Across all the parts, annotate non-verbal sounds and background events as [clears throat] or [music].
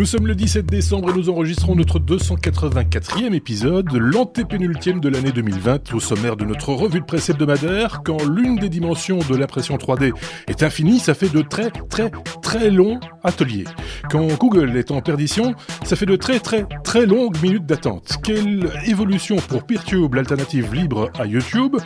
Nous sommes le 17 décembre et nous enregistrons notre 284e épisode, l'antépénultième de l'année 2020, au sommaire de notre revue de presse hebdomadaire. Quand l'une des dimensions de l'impression 3D est infinie, ça fait de très très très longs ateliers. Quand Google est en perdition, ça fait de très très très longues minutes d'attente. Quelle évolution pour PeerTube, l'alternative libre à YouTube?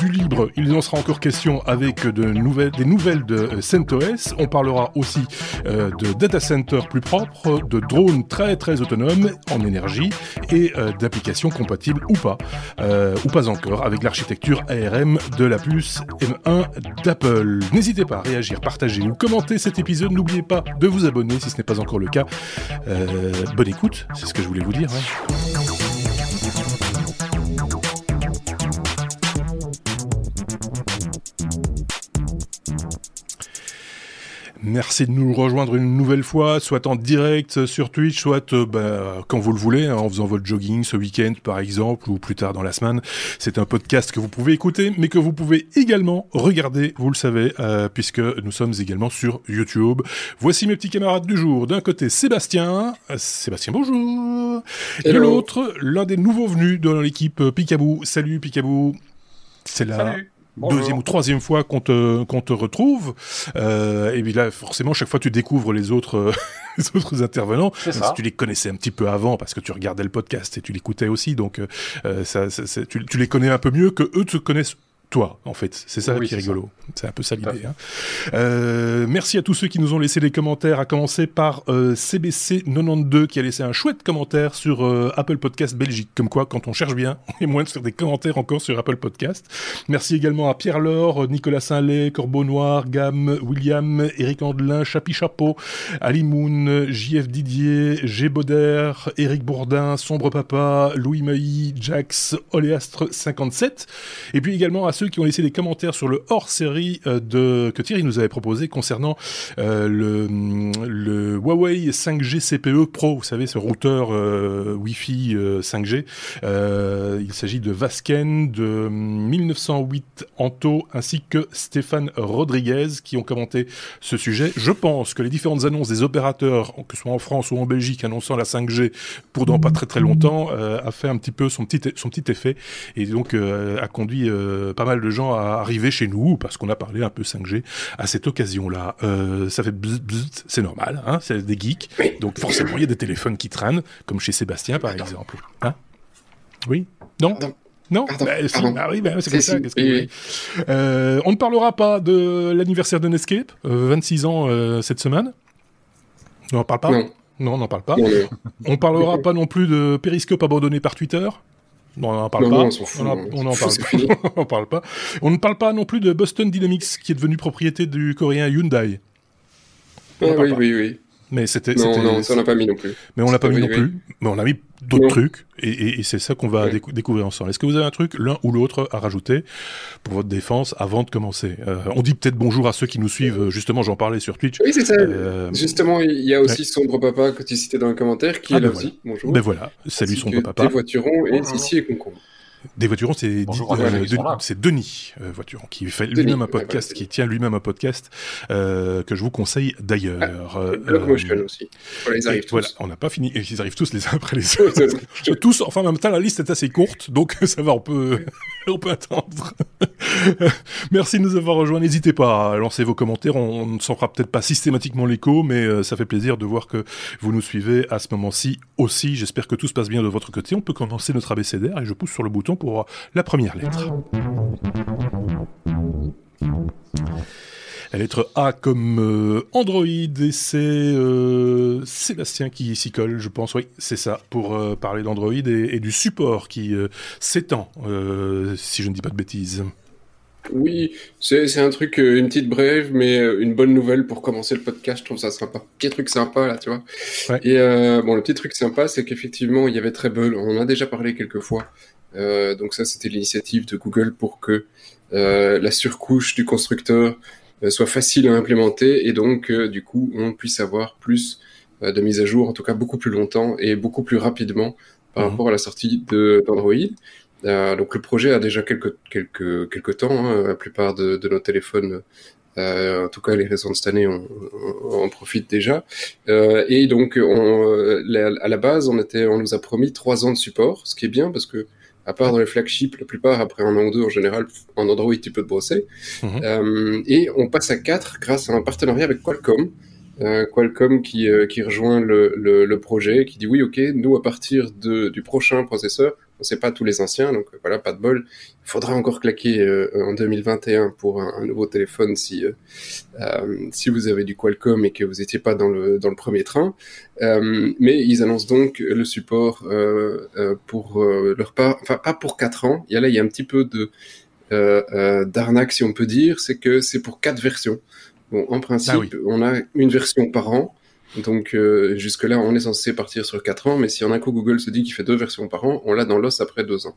Du libre, il en sera encore question avec de nouvelles, des nouvelles de CentOS. On parlera aussi euh, de data center plus propre, de drones très très autonomes en énergie et euh, d'applications compatibles ou pas, euh, ou pas encore, avec l'architecture ARM de la puce M1 d'Apple. N'hésitez pas à réagir, partager ou commenter cet épisode. N'oubliez pas de vous abonner si ce n'est pas encore le cas. bonne écoute, c'est ce que je voulais vous dire. Merci de nous rejoindre une nouvelle fois, soit en direct sur Twitch, soit euh, bah, quand vous le voulez, hein, en faisant votre jogging ce week-end par exemple, ou plus tard dans la semaine. C'est un podcast que vous pouvez écouter, mais que vous pouvez également regarder, vous le savez, euh, puisque nous sommes également sur YouTube. Voici mes petits camarades du jour. D'un côté, Sébastien. Euh, Sébastien, bonjour. Et de l'autre, l'un des nouveaux venus dans l'équipe Picabou. Salut Picabou. C'est là deuxième ou troisième fois qu'on te, qu'on te retrouve. Euh, et puis là, forcément, chaque fois, tu découvres les autres, euh, [laughs] les autres intervenants. Si tu les connaissais un petit peu avant, parce que tu regardais le podcast et tu l'écoutais aussi, donc euh, ça, ça, tu, tu, les connais un peu mieux que eux te connaissent toi, en fait. C'est ça qui est rigolo. C'est un peu ça l'idée. Hein. Euh, merci à tous ceux qui nous ont laissé des commentaires, à commencer par euh, CBC92 qui a laissé un chouette commentaire sur euh, Apple Podcast Belgique. Comme quoi, quand on cherche bien, on est moins de faire des commentaires encore sur Apple Podcast. Merci également à Pierre Laure, Nicolas Saint-Lay, Corbeau Noir, Gam, William, Eric Andelin, Chapi Chapeau, Ali Moon, JF Didier, G. Bauder, Eric Bourdin, Sombre Papa, Louis Mailly, Jax, Oléastre 57. Et puis également à ceux qui ont laissé des commentaires sur le hors-série euh, de que Thierry nous avait proposé concernant euh, le, le Huawei 5G CPE Pro, vous savez, ce routeur euh, Wi-Fi 5G. il s'agit de Vasken, de 1908 Anto, ainsi que Stéphane Rodriguez qui ont commenté ce sujet. Je pense que les différentes annonces des opérateurs, que ce soit en France ou en Belgique, annonçant la 5G pour dans pas très très longtemps, a fait un petit peu son petit, son petit effet et donc a conduit pas mal de gens à arriver chez nous parce qu'on a parlé un peu 5G à cette occasion-là. Euh, ça fait c'est normal, hein, c'est des geeks. Donc forcément, il y a des téléphones qui traînent, comme chez Sébastien par exemple. Hein? Oui? Non? Non? Bah, ah oui, bah, c'est comme ça. Que... Euh, on ne parlera pas de l'anniversaire de Netscape, 26 euh, ans cette semaine. On n'en parle pas? Non. Non, on n'en parle pas. On parlera pas non plus de Periscope abandonné par Twitter. On n'en parle pas. on n'en parle, [laughs] [laughs] on parle pas. On ne parle pas non plus de Boston Dynamics, qui est devenu propriété du coréen Hyundai. Ah, oui, oui, oui. Mais c'était. Non, non, ça on n'a pas mis non plus. Mais on l'a pas mis non plus. Mais on a mis d'autres trucs. Et, et, c'est ça qu'on va découvrir ensemble. Est-ce que vous avez un truc, l'un ou l'autre, à rajouter pour votre défense avant de commencer? Euh, On dit peut-être bonjour à ceux qui nous suivent. Justement, j'en parlais sur Twitch. Oui, c'est ça. Euh, Justement, il y a aussi Sombre Papa que tu citais dans les commentaires, qui ah, est là ben aussi. Bonjour. Ben voilà. Salut Sombre Papa. Des voiturons et ici et concombre. Des voiturons, c'est euh, c'est Denis euh, Voituron qui fait lui-même un podcast, qui tient lui-même un podcast euh, que je vous conseille d'ailleurs. Ah, Motion aussi. Voilà, ils arrivent tous. on n'a pas fini. Ils arrivent tous les uns après les [laughs] autres. tous. Enfin, en même temps, la liste est assez courte, donc [laughs] ça va. On peut on peut attendre. [laughs] Merci de nous avoir rejoints. N'hésitez pas à lancer vos commentaires. On ne s'en fera peut-être pas systématiquement l'écho, mais ça fait plaisir de voir que vous nous suivez à ce moment-ci aussi. J'espère que tout se passe bien de votre côté. On peut commencer notre abécédaire et je pousse sur le bouton pour la première lettre. La lettre A comme euh, Android et c'est euh, Sébastien qui s'y colle, je pense. Oui, c'est ça, pour euh, parler d'Android et, du support qui s'étend, si je ne dis pas de bêtises. Oui, c'est un truc, une petite brève, mais une bonne nouvelle pour commencer le podcast. Je trouve ça sympa. Petit truc sympa là, tu vois. Et bon, le petit truc sympa, c'est qu'effectivement, il y avait Treble. On en a déjà parlé quelques fois. Euh, donc ça, c'était l'initiative de Google pour que euh, la surcouche du constructeur euh, soit facile à implémenter et donc du coup on puisse avoir plus de mise à jour, en tout cas beaucoup plus longtemps et beaucoup plus rapidement par mhm. rapport à la sortie d'Android. donc le projet a déjà quelques quelques quelques temps. Hein. La plupart de, de, nos téléphones Euh, en tout cas, les récents de cette année, on, on, profite déjà. Euh, et donc, on, à la base, on était, on nous a promis trois ans de support, ce qui est bien parce que à part dans les flagships, la plupart après un an ou deux en général, en Android, tu peux te brosser. Mhm. Euh, et on passe à quatre grâce à un partenariat avec Qualcomm. Euh, Qualcomm qui, euh, qui rejoint le, le, le, projet, qui dit oui, ok, nous à partir de, du prochain processeur, on sait pas tous les anciens, donc voilà, pas de bol. Il faudra encore claquer euh, en 2021 pour un, nouveau téléphone si euh, euh, si vous avez du Qualcomm et que vous n'étiez pas dans le dans le premier train. mais ils annoncent donc le support pour leur part, enfin pas pour 4 ans. Il y a là il y a un petit peu de d'arnaque si on peut dire, c'est que c'est pour quatre versions. Bon, en principe, ah on a une version par an. Donc euh, jusque-là, on est censé partir sur 4 ans, mais si en un coup Google se dit qu'il fait deux versions par an, on l'a dans l'os après deux ans.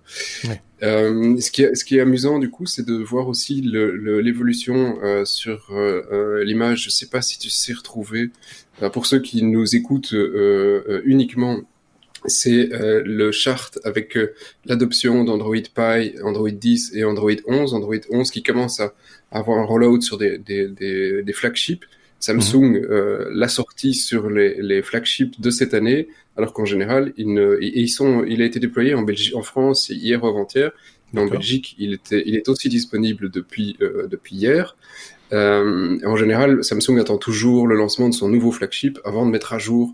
Euh, ce, qui est, ce qui est amusant du coup, c'est de voir aussi l'évolution euh, sur euh, l'image. Je sais pas si tu sais retrouver. pour ceux qui nous écoutent uniquement, c'est le chart avec l'adoption d'Android Pie, Android 10 et Android 11. Android 11 qui commence à avoir un rollout sur des, des, des, des flagships Samsung mhm. euh, l'a sorti sur les, les, flagships de cette année, alors qu'en général, il, ne, ils sont, il a été déployé en Belgique, en France hier ou avant-hier. En Belgique, il, était, il est aussi disponible depuis, euh, depuis hier. Euh, en général, Samsung attend toujours le lancement de son nouveau flagship avant de mettre à jour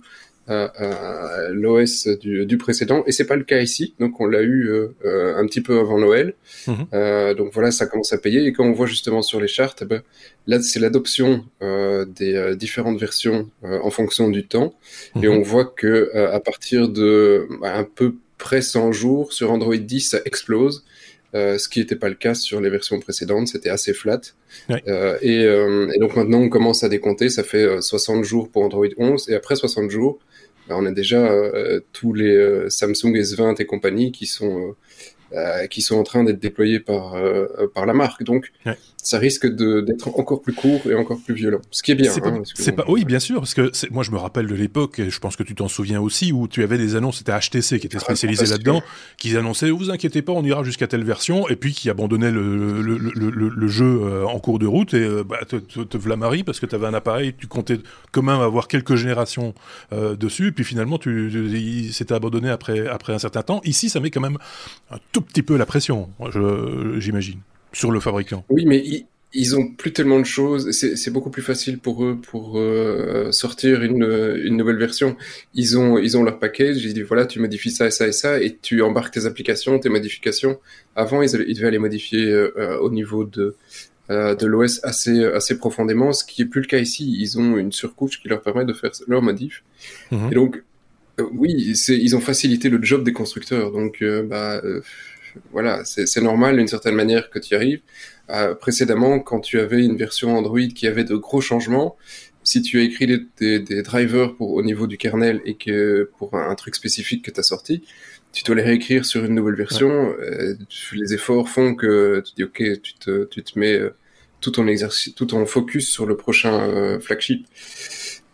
euh, euh, l'OS du, du, précédent et c'est pas le cas ici donc on l'a eu euh, un petit peu avant Noël mhm. donc voilà ça commence à payer et quand on voit justement sur les charts eh ben, là c'est l'adoption des différentes versions en fonction du temps et mhm. on voit que à partir de bah, un peu près 100 jours sur Android 10 ça explose euh, ce qui n'était pas le cas sur les versions précédentes, c'était assez flat. Euh, et, euh, et, donc maintenant on commence à décompter, ça fait 60 jours pour Android 11, et après 60 jours, on a déjà tous les Samsung S20 et compagnie qui sont euh, qui sont en train d'être déployés par euh, par la marque. Donc ça risque d'être encore plus court et encore plus violent. Ce qui est bien. Pas, hein, oui, bien sûr, parce que moi je me rappelle de l'époque, et je pense que tu t'en souviens aussi, où tu avais des annonces, c'était HTC qui était ah, spécialisé là-dedans, qui annonçait vous inquiétez pas, on ira jusqu'à telle version, et puis qui abandonnait le, le, le, le jeu euh, en cours de route et bah, te, te, parce que tu avais un appareil, tu comptais quand même avoir quelques générations dessus, et puis finalement tu, s'était abandonné après après un certain temps. Ici, ça met quand même un tout petit peu la pression, j'imagine, sur le fabricant. Oui, mais ils, ils ont plus tellement de choses. C'est beaucoup plus facile pour eux pour euh, sortir une, une, nouvelle version. Ils ont ils ont leur package. Ils disent voilà, tu modifies ça et ça et ça, et tu embarques tes applications, tes modifications. Avant, ils, ils devaient les modifier euh, au niveau de euh, de l'OS assez assez profondément, ce qui est plus le cas ici. Ils ont une surcouche qui leur permet de faire leurs modifs. Mhm. Et donc oui, ils ont facilité le job des constructeurs. Donc bah voilà, c'est normal d'une certaine manière que tu y arrives. Euh, précédemment, quand tu avais une version Android qui avait de gros changements, si tu as écrit des, drivers pour, au niveau du kernel et que pour un, truc spécifique que tu as sorti, tu dois les réécrire sur une nouvelle version. Euh, les efforts font que tu dis ok, tu te, tu te mets euh, tout ton exercice, tout ton focus sur le prochain flagship.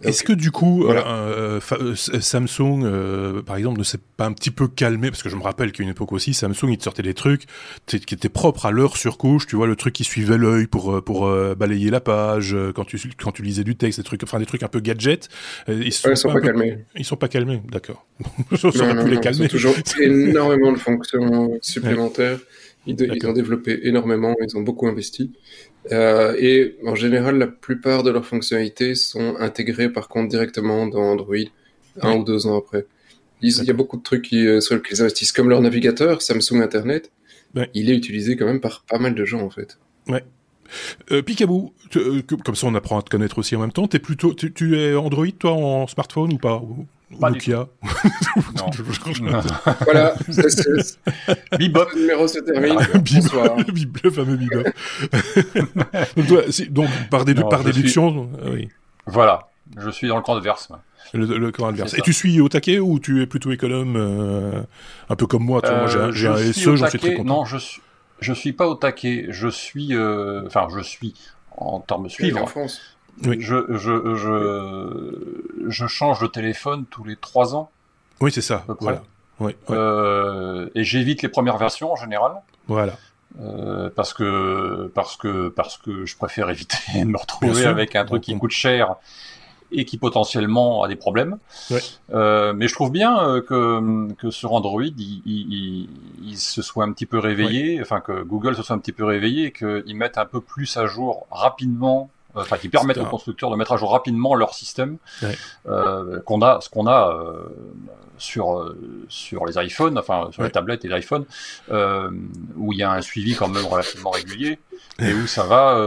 Est-ce que du coup, euh, euh, euh, Samsung, par exemple, ne s'est pas un petit peu calmé Parce que je me rappelle qu'à une époque aussi, Samsung, ils te sortaient des trucs qui étaient propres à leur surcouche. Tu vois, le truc qui suivait l'œil pour pour balayer la page quand tu quand tu lisais du texte, des trucs, enfin des trucs un peu gadget. Ils sont, sont pas, calmés. Ils sont pas calmés, d'accord. [laughs] Aurait pu les calmer. toujours [laughs] énormément de fonctions supplémentaires. Ils, ils, ont développé énormément, ils ont beaucoup investi. Euh, et en général, la plupart de leurs fonctionnalités sont intégrées par contre directement dans Android un ou deux ans après. Il y a beaucoup de trucs qui, euh, sur lesquels ils investissent, comme leur navigateur, Samsung Internet. Il est utilisé quand même par pas mal de gens en fait. Ouais. Euh, Picaboo, euh, comme ça on apprend à te connaître aussi en même temps. Es plutôt, tu, es Android toi en smartphone ou pas pas Nokia. [laughs] non. voilà, [laughs] Bibop. Le numéro se termine. Ah, Bonsoir. [laughs] le fameux Bibop. donc, toi, si, donc, par, par déduction, euh, oui. Voilà, je suis dans le camp adverse. Le, le camp adverse. Et tu suis au taquet ou tu es plutôt économe, euh, un peu comme moi, moi j'ai un euh, SE, j'en suis très content. Non, je suis, je suis pas au taquet. Je suis, enfin, je suis en termes suivants. En France. Oui. Je, je, je, je change de téléphone tous les trois ans. Oui, c'est ça. Voilà. Oui, euh, et j'évite les premières versions en général. Voilà. parce que parce que parce que je préfère éviter [laughs] de me retrouver avec un truc qui coûte cher et qui potentiellement a des problèmes. Euh, mais je trouve bien euh, que, que sur Android, il, il, il, se soit un petit peu réveillé, enfin que Google se soit un petit peu réveillé et qu'ils mettent un peu plus à jour rapidement euh, enfin qui permettent aux constructeurs de mettre à jour rapidement leur système euh, qu'on a ce qu'on a euh, sur sur les iPhones enfin sur les tablettes et l'iPhone où il y a un suivi quand même relativement régulier [laughs] et où ça va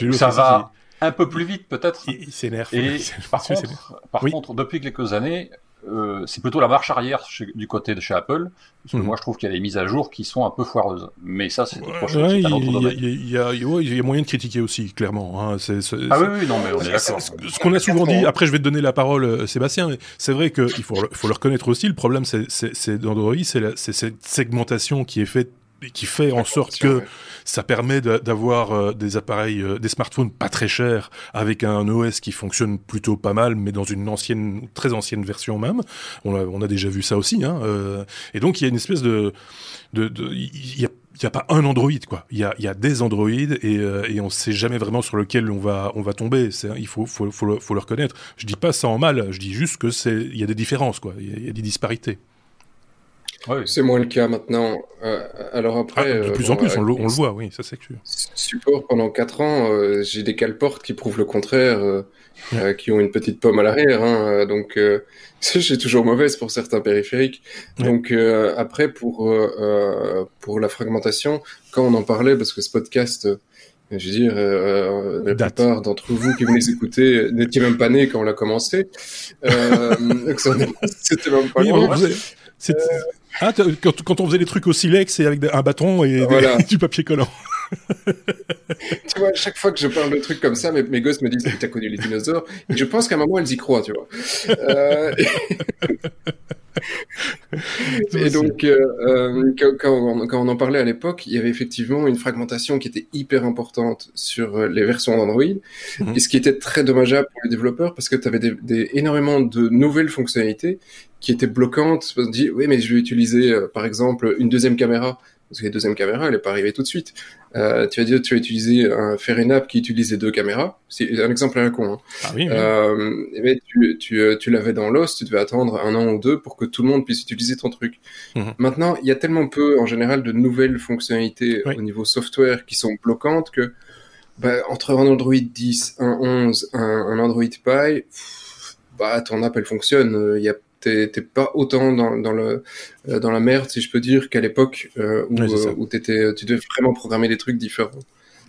où ça va un peu plus vite peut-être. Il, s'énerve. Et [laughs] par, contre, par contre, depuis quelques années, euh, c'est plutôt la marche arrière du côté de chez Apple. Parce que mhm. moi, je trouve qu'il y a des mises à jour qui sont un peu foireuses. Mais ça, c'est autre chose. il y, y, a moyen de critiquer aussi, clairement. Hein. ah oui, oui, non, mais on est d'accord. Ce qu'on a souvent dit, après, je vais te donner la parole, euh, Sébastien, c'est vrai qu'il faut, faut le reconnaître aussi. Le problème, c'est d'Android, c'est cette segmentation qui est faite qui fait en sorte que ça permet d'avoir euh, des appareils, euh, des smartphones pas très chers avec un OS qui fonctionne plutôt pas mal, mais dans une ancienne, très ancienne version même. On a, déjà vu ça aussi. Hein, euh, et donc il y a une espèce de, de, y a il n'y a pas un Android quoi. Il y a, des Android et, on ne sait jamais vraiment sur lequel on va on va tomber. Il faut le, reconnaître. Je dis pas ça en mal. Je dis juste que c'est il y a des différences quoi. Il y a des disparités. C'est moins le cas maintenant. Euh, alors après, ah, de plus en plus, on, le, voit, oui, ça c'est sûr. Support pendant 4 ans, euh, j'ai des caleportes qui prouvent le contraire, euh, qui ont une petite pomme à l'arrière, hein, donc [laughs] j'ai toujours mauvaise pour certains périphériques. Donc après, pour pour la fragmentation, quand on en parlait, parce que ce podcast je veux dire, euh, la plupart d'entre vous qui venez écouter n'étiez même pas nés quand on l'a commencé. Euh, [laughs] C'était même pas oui, ah, quand, quand, on faisait des trucs au silex et avec un bâton et [laughs] du papier collant. Tu vois, chaque fois que je parle de trucs comme ça, mes, mes gosses me disent que tu as connu les dinosaures. Et je pense qu'à un moment, elles y croient, tu vois. Euh... [laughs] [laughs] et donc, euh, euh quand, on, quand, on, en parlait à l'époque, il y avait effectivement une fragmentation qui était hyper importante sur les versions d'Android, mhm. et ce qui était très dommageable pour les développeurs parce que tu avais des, des, énormément de nouvelles fonctionnalités qui étaient bloquantes. On dit, oui, mais je vais utiliser, par exemple, une deuxième caméra parce que la deuxième caméra, elle n'est pas arrivée tout de suite. Euh, tu vas dire, tu vas utiliser un, faire une app qui utilise les deux caméras. C'est un exemple à la con. Hein. Ah oui, Euh, mais tu, tu, euh, tu l'avais dans l'os, tu devais attendre un an ou deux pour que tout le monde puisse utiliser ton truc. Mhm. Maintenant, il y a tellement peu, en général, de nouvelles fonctionnalités au niveau software qui sont bloquantes que bah, entre un Android 10, un 11, un, un Android Pie, bah, ton app, elle fonctionne. Il y a t'es pas autant dans, dans, le, euh, dans la merde, si je peux dire, qu'à l'époque euh, où, euh, où étais, tu devais vraiment programmer des trucs différents.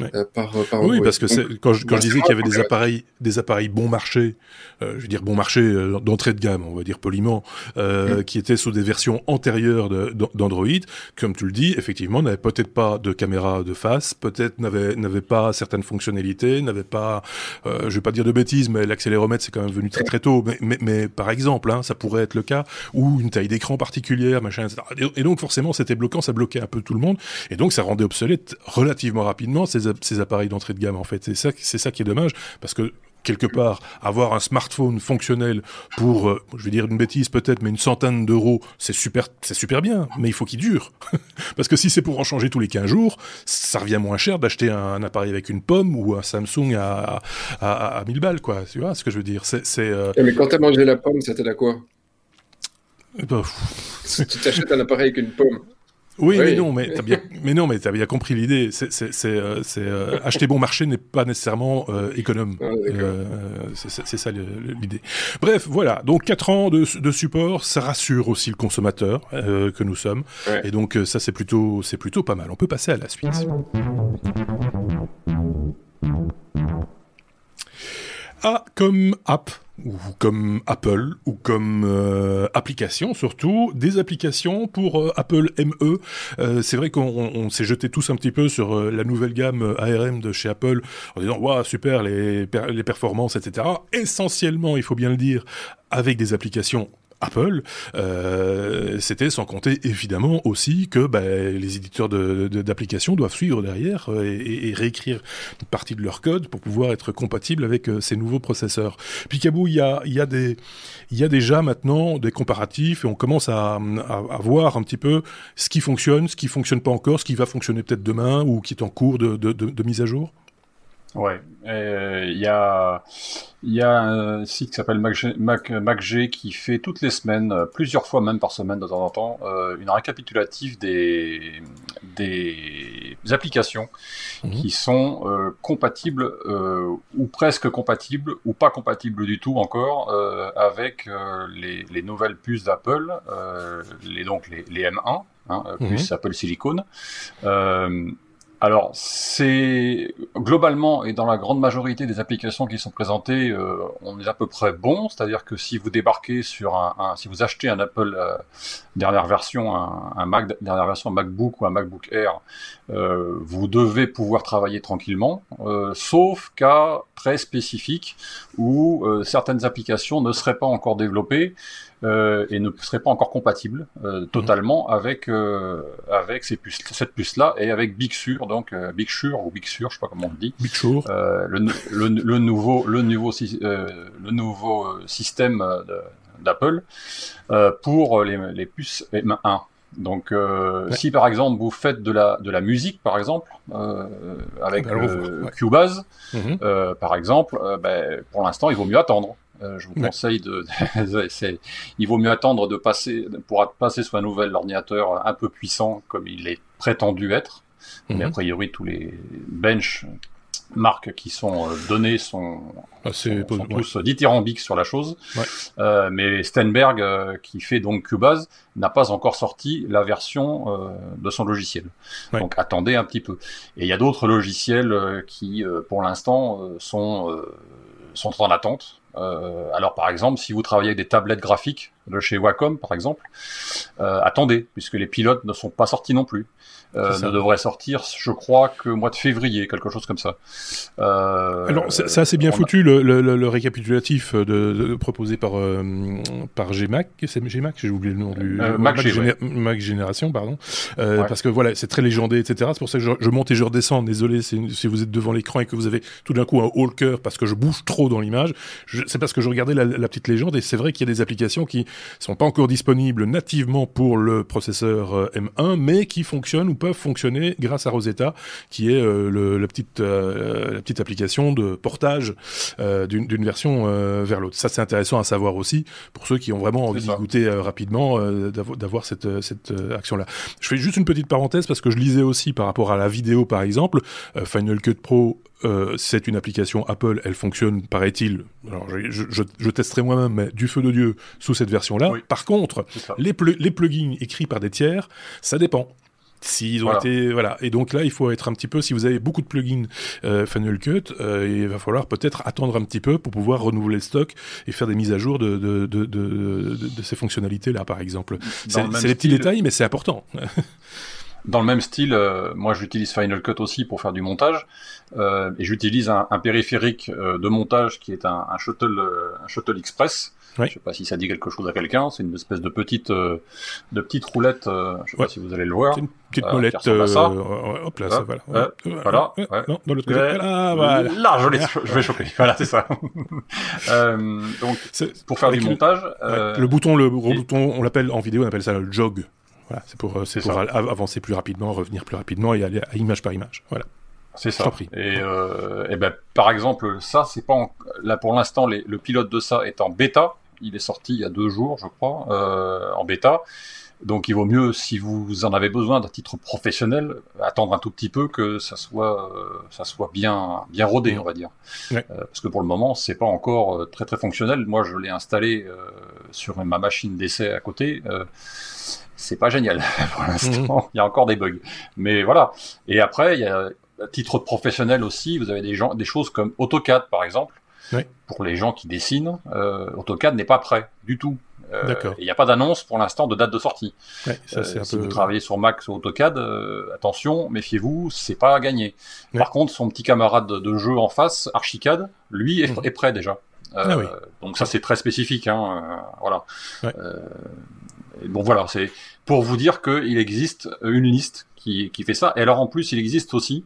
Euh, par, par oui, parce que quand, je, quand je disais qu'il y avait des appareils, des appareils bon marché, euh, je veux dire bon marché euh, d'entrée de gamme, on va dire poliment, euh, mm. qui étaient sous des versions antérieures d'Android, comme tu le dis, effectivement, n'avaient peut-être pas de caméra de face, peut-être n'avaient n'avait pas certaines fonctionnalités, n'avaient pas, euh, je vais pas dire de bêtises, mais l'accéléromètre c'est quand même venu très très tôt, mais, mais, mais par exemple, hein, ça pourrait être le cas, ou une taille d'écran particulière, machin, etc. Et donc forcément, c'était bloquant, ça bloquait un peu tout le monde, et donc ça rendait obsolète relativement rapidement ces ces appareils d'entrée de gamme en fait. C'est ça, c'est ça qui est dommage parce que quelque part, avoir un smartphone fonctionnel pour, euh, je vais dire une bêtise peut-être, mais une centaine d'euros, c'est super, c'est super bien, mais il faut qu'il dure. [laughs] Parce que si c'est pour en changer tous les 15 jours, ça revient moins cher d'acheter un, appareil avec une pomme ou un Samsung à, à, 1000 balles, quoi. Tu vois ce que je veux dire? C'est, euh, Mais quand t'as mangé la pomme, c'était à quoi? Bah, Tu t'achètes un appareil avec une pomme. Oui, mais non, mais t'as bien, [laughs] mais non, mais t'as bien compris l'idée. C'est, euh, euh, acheter bon marché n'est pas nécessairement euh, économe. Ah, c'est, ça l'idée. Bref, voilà. Donc quatre ans de, de, support, ça rassure aussi le consommateur que nous sommes. Et donc ça, c'est plutôt, c'est plutôt pas mal. On peut passer à la suite. A comme app ou comme Apple ou comme euh, application surtout des applications pour euh, Apple ME. Euh, c'est vrai qu'on s'est jeté tous un petit peu sur la nouvelle gamme ARM de chez Apple en disant waouh super les, les performances etc. Essentiellement il faut bien le dire avec des applications Apple, euh, c'était sans compter évidemment aussi que bah, les éditeurs d'applications doivent suivre derrière euh, et, réécrire une partie de leur code pour pouvoir être compatible avec euh, ces nouveaux processeurs. Picaboo, il y a, y a des, y a déjà maintenant des comparatifs et on commence à, à, voir un petit peu ce qui fonctionne, ce qui fonctionne pas encore, ce qui va fonctionner peut-être demain ou qui est en cours de, de, de mise à jour. Ouais, il y a il y a un site qui s'appelle MacG qui fait toutes les semaines, euh, plusieurs fois même par semaine de temps en temps, euh, une récapitulative des des applications mhm. qui sont euh, compatibles ou presque compatibles ou pas compatibles du tout encore avec les, les nouvelles puces d'Apple, les donc les, les M1, hein, puces mhm. Apple Silicon. Alors, c'est globalement et dans la grande majorité des applications qui sont présentées, euh, on est à peu près bon. C'est-à-dire que si vous débarquez sur un, si vous achetez un Apple euh, dernière version, un, Mac dernière version MacBook ou un MacBook Air, euh, vous devez pouvoir travailler tranquillement, sauf cas très spécifiques où certaines applications ne seraient pas encore développées. Euh, et ne serait pas encore compatible euh, totalement avec euh, avec ces puces, cette puce là et avec Big Sur donc Big Sur ou Big Sur je sais pas comment on dit. Big Sur. Le, le, le, nouveau le nouveau le nouveau système d'Apple pour les, les puces M1 donc, si par exemple vous faites de la de la musique, par exemple, euh, avec Cubase, mhm. par exemple, ben, pour l'instant, il vaut mieux attendre. Euh, je vous conseille de, [laughs] il vaut mieux attendre de passer, pour passer sur un nouvel ordinateur un peu puissant comme il est prétendu être. Mais a mhm. priori, tous les bench marques qui sont euh, données sont, ah, sont, tous dithyrambiques sur la chose. Euh, mais Stenberg, euh, qui fait donc Cubase, n'a pas encore sorti la version euh, de son logiciel. Donc attendez un petit peu. Et il y a d'autres logiciels qui, pour l'instant, sont sont en attente. Euh, alors par exemple, si vous travaillez avec des tablettes graphiques de chez Wacom par exemple, euh, attendez, puisque les pilotes ne sont pas sortis non plus. Euh, ne devrait sortir, je crois, que mois de février, quelque chose comme ça. Euh, Alors, c'est assez bien foutu le, le, le, récapitulatif de, de, proposé par euh, par Gmac, c'est Gmac, j'ai oublié le nom du Mac, Mac, Génération, pardon, parce que voilà, c'est très légendé, etc. C'est pour ça que je, je, monte et je redescends. Désolé si vous êtes devant l'écran et que vous avez tout d'un coup un haut le cœur parce que je bouge trop dans l'image. C'est parce que je regardais la, la petite légende et c'est vrai qu'il y a des applications qui sont pas encore disponibles nativement pour le processeur M1, mais qui fonctionnent ou peuvent fonctionner grâce à Rosetta, qui est euh, le, la, petite, euh, la petite application de portage euh, d'une version vers l'autre. Ça, c'est intéressant à savoir aussi pour ceux qui ont vraiment envie d'y goûter rapidement, d'avoir cette, cette action-là. Je fais juste une petite parenthèse parce que je lisais aussi par rapport à la vidéo, par exemple, Final Cut Pro euh, c'est une application Apple, elle fonctionne, paraît-il, alors je, je, je testerai moi-même, mais du feu de Dieu sous cette version-là. Par contre, les, les plugins écrits par des tiers, ça dépend. S'ils ont été voilà. Et donc là il faut être un petit peu si vous avez beaucoup de plugins euh, Final Cut euh, il va falloir peut-être attendre un petit peu pour pouvoir renouveler le stock et faire des mises à jour de de, de, de, de ces fonctionnalités là par exemple. C'est les petits détails mais c'est important [laughs] Dans le même style, euh, moi j'utilise Final Cut aussi pour faire du montage, euh, et j'utilise un, un, périphérique euh, de montage qui est un, un Shuttle, un Shuttle Express. Je sais pas si ça dit quelque chose à quelqu'un. C'est une espèce de petite, de petite roulette. je sais pas si vous allez le voir. une petite molette. hop là, ça, voilà. voilà. Non, dans l'autre côté. Ah, voilà. Là, je, je vais choper. [laughs] voilà, c'est ça. [laughs] donc, pour faire du montage. le bouton, le gros bouton, on l'appelle en vidéo, on appelle ça le jog. Voilà, c'est pour, euh, c'est pour avancer plus rapidement, revenir plus rapidement et aller à image par image. Voilà. C'est ça. Et, euh, et ben, par exemple, ça, c'est pas là pour l'instant. Le pilote de ça est en bêta. Il est sorti il y a deux jours, je crois, euh, en bêta. Donc, il vaut mieux, si vous en avez besoin d'un titre professionnel, attendre un tout petit peu que ça soit, euh, ça soit bien, bien rodé, on va dire. Ouais. Euh, parce que pour le moment, c'est pas encore très très fonctionnel. Moi, je l'ai installé sur ma machine d'essai à côté c'est pas génial [laughs] pour l'instant. Mhm. Il y a encore des bugs. Mais voilà. Et après, il y a à titre professionnel aussi, vous avez des, gens, des choses comme AutoCAD par exemple. Pour les gens qui dessinent, euh, AutoCAD n'est pas prêt du tout. Euh, il n'y a pas d'annonce pour l'instant de date de sortie. Ouais, ça, euh, si vous travaillez sur Mac ou AutoCAD, euh, attention, méfiez-vous, c'est pas à gagner. Par contre, son petit camarade de, jeu en face, Archicad, lui est, mhm. est prêt déjà. Ah donc ça c'est très spécifique, hein, voilà. bon voilà, c'est pour vous dire qu'il existe une liste qui, qui fait ça. Et alors en plus, il existe aussi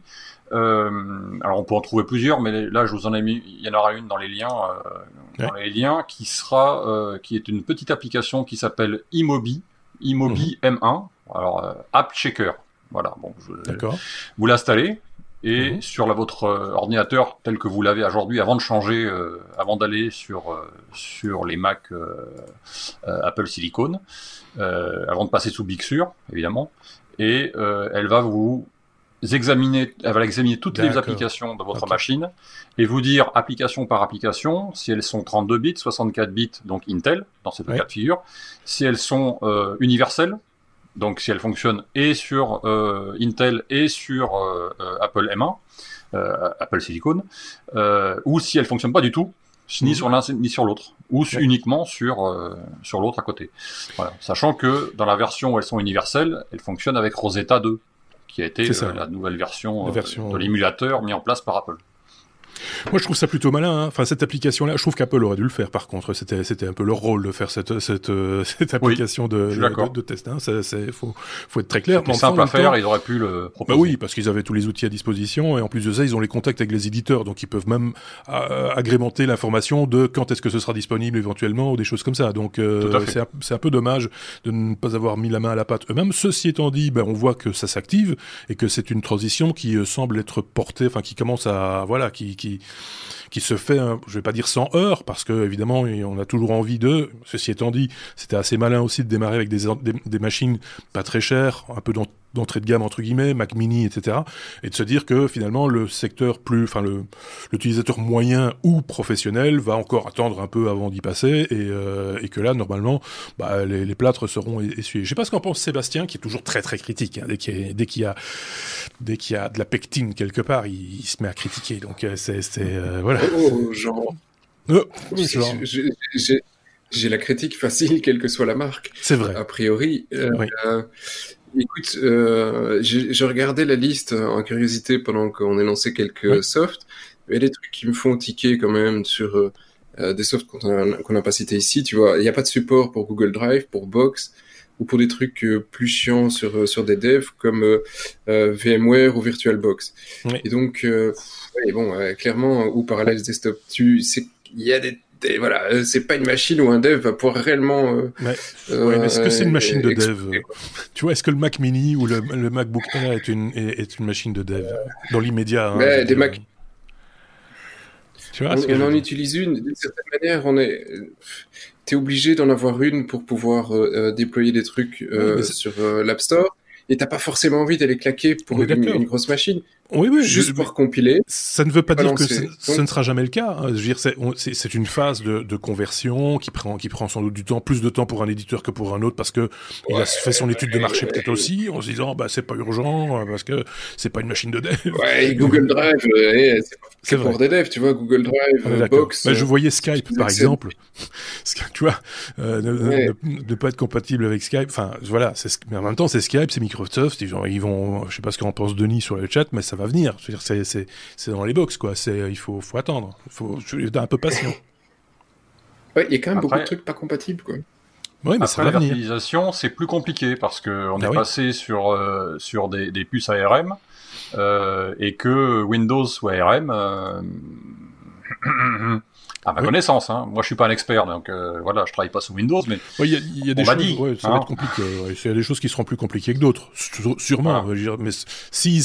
euh, alors on peut en trouver plusieurs, mais là je vous en ai mis, il y en aura une dans les liens, euh, dans les liens qui sera, euh, qui est une petite application qui s'appelle Imobi, Imobi M1, mhm. alors App Checker. Voilà, bon, vous l'installez et mhm. sur la, votre ordinateur tel que vous l'avez aujourd'hui, avant de changer, avant d'aller sur sur les Mac Apple Silicon, avant de passer sous Big Sur, évidemment, et elle va vous examiner, elle va examiner toutes les applications de votre machine et vous dire application par application si elles sont 32 bits, 64 bits, donc Intel dans ces deux cas de figure, si elles sont euh, universelles, donc si elles fonctionnent et sur euh, Intel et sur euh, Apple M1, Apple Silicon, ou si elles fonctionnent pas du tout, ni mhm. sur l'un ni sur l'autre, ou uniquement sur sur l'autre à côté. Voilà. Sachant que dans la version où elles sont universelles, elles fonctionnent avec Rosetta 2 qui a été euh, la nouvelle version, version de l'émulateur mis en place par Apple. Moi, je trouve ça plutôt malin. Hein. Enfin, cette application-là, je trouve qu'Apple aurait dû le faire. Par contre, c'était c'était un peu leur rôle de faire cette cette, euh, cette application de, de, de, test. Hein. C'est faut faut être très clair. C'est simple à faire. ils auraient pu le proposer. Bah oui, parce qu'ils avaient tous les outils à disposition et en plus de ça, ils ont les contacts avec les éditeurs, donc ils peuvent même euh, agrémenter l'information de quand est-ce que ce sera disponible éventuellement ou des choses comme ça. Donc euh, c'est un, un, peu dommage de ne pas avoir mis la main à la pâte eux-mêmes. Ceci étant dit, ben, on voit que ça s'active et que c'est une transition qui semble être portée, enfin qui commence à voilà, qui qui qui se fait, je vais pas dire sans heure, parce que évidemment on a toujours envie de. Ceci étant dit, c'était assez malin aussi de démarrer avec des, des, machines pas très chères, un peu d'entrée de gamme entre guillemets, Mac Mini, etc. Et de se dire que finalement le secteur plus, enfin le l'utilisateur moyen ou professionnel va encore attendre un peu avant d'y passer et, euh, et, que là normalement bah, les, les, plâtres seront essuyés. Je sais pas ce qu'en pense Sébastien qui est toujours très très critique hein, dès qu'il y a dès qu'il y a de la pectine quelque part, il, se met à critiquer. Donc euh, c'est euh, voilà. Oh, genre. Oh, j'ai la critique facile, quelle que soit la marque. C'est vrai. A priori. Euh, écoute, euh, j'ai regardé la liste en curiosité pendant qu'on lancé quelques softs. Il y a des trucs qui me font tiquer quand même sur des softs qu'on n'a pas cités ici. Tu vois, il n'y a pas de support pour Google Drive, pour Box ou pour des trucs euh, plus chiants sur euh, sur des devs comme euh, VMware ou VirtualBox. Et donc, bon, clairement, ou Parallels Desktop, tu, il y a des voilà, c'est pas une machine où un dev va pouvoir réellement. ouais. mais est-ce que c'est une machine de dev Tu vois, est-ce que le Mac Mini ou le, le MacBook Air est une est, une machine de dev dans l'immédiat hein, Des Mac. Tu vois, on, on en utilise une d'une certaine manière. On est tu es obligé d'en avoir une pour pouvoir euh, euh, déployer des trucs euh, sur l'App Store et t'as pas forcément envie d'aller claquer pour une, grosse machine. Oui, oui, juste pour compiler. Ça ne veut pas dire que ce ne sera jamais le cas. Hein. Je veux dire, c'est une phase de, de, conversion qui prend, qui prend sans doute du temps, plus de temps pour un éditeur que pour un autre, parce que il a fait son étude de marché peut-être aussi, en se disant, bah c'est pas urgent, parce que c'est pas une machine de dev. Ouais, Google Drive, c'est pour des devs, tu vois, Google Drive, Box. Bah, je voyais Skype, par exemple. [laughs] tu vois, euh, ne, pas être compatible avec Skype. Enfin, voilà. Mais en même temps, c'est Skype, c'est Microsoft. Ils, ils vont, je sais pas ce qu'en pense Denis sur le chat, mais ça va venir. Je veux dire, c'est dans les box, quoi. C'est, il faut, faut attendre. Il faut être un peu patient. Ouais, il y a quand même beaucoup de trucs pas compatibles, quoi. Oui, mais Après, la virtualisation, c'est plus compliqué parce que on ah est passé sur euh, sur des, des, puces ARM euh, et que Windows ou ARM euh, [clears throat] À ma connaissance, hein. moi je suis pas un expert, donc euh, voilà, je travaille pas sous Windows, mais il y, y, a des choses, dit, ouais, ça va hein. être compliqué. Il y a des choses qui seront plus compliquées que d'autres, sûrement. Dire, mais s'ils,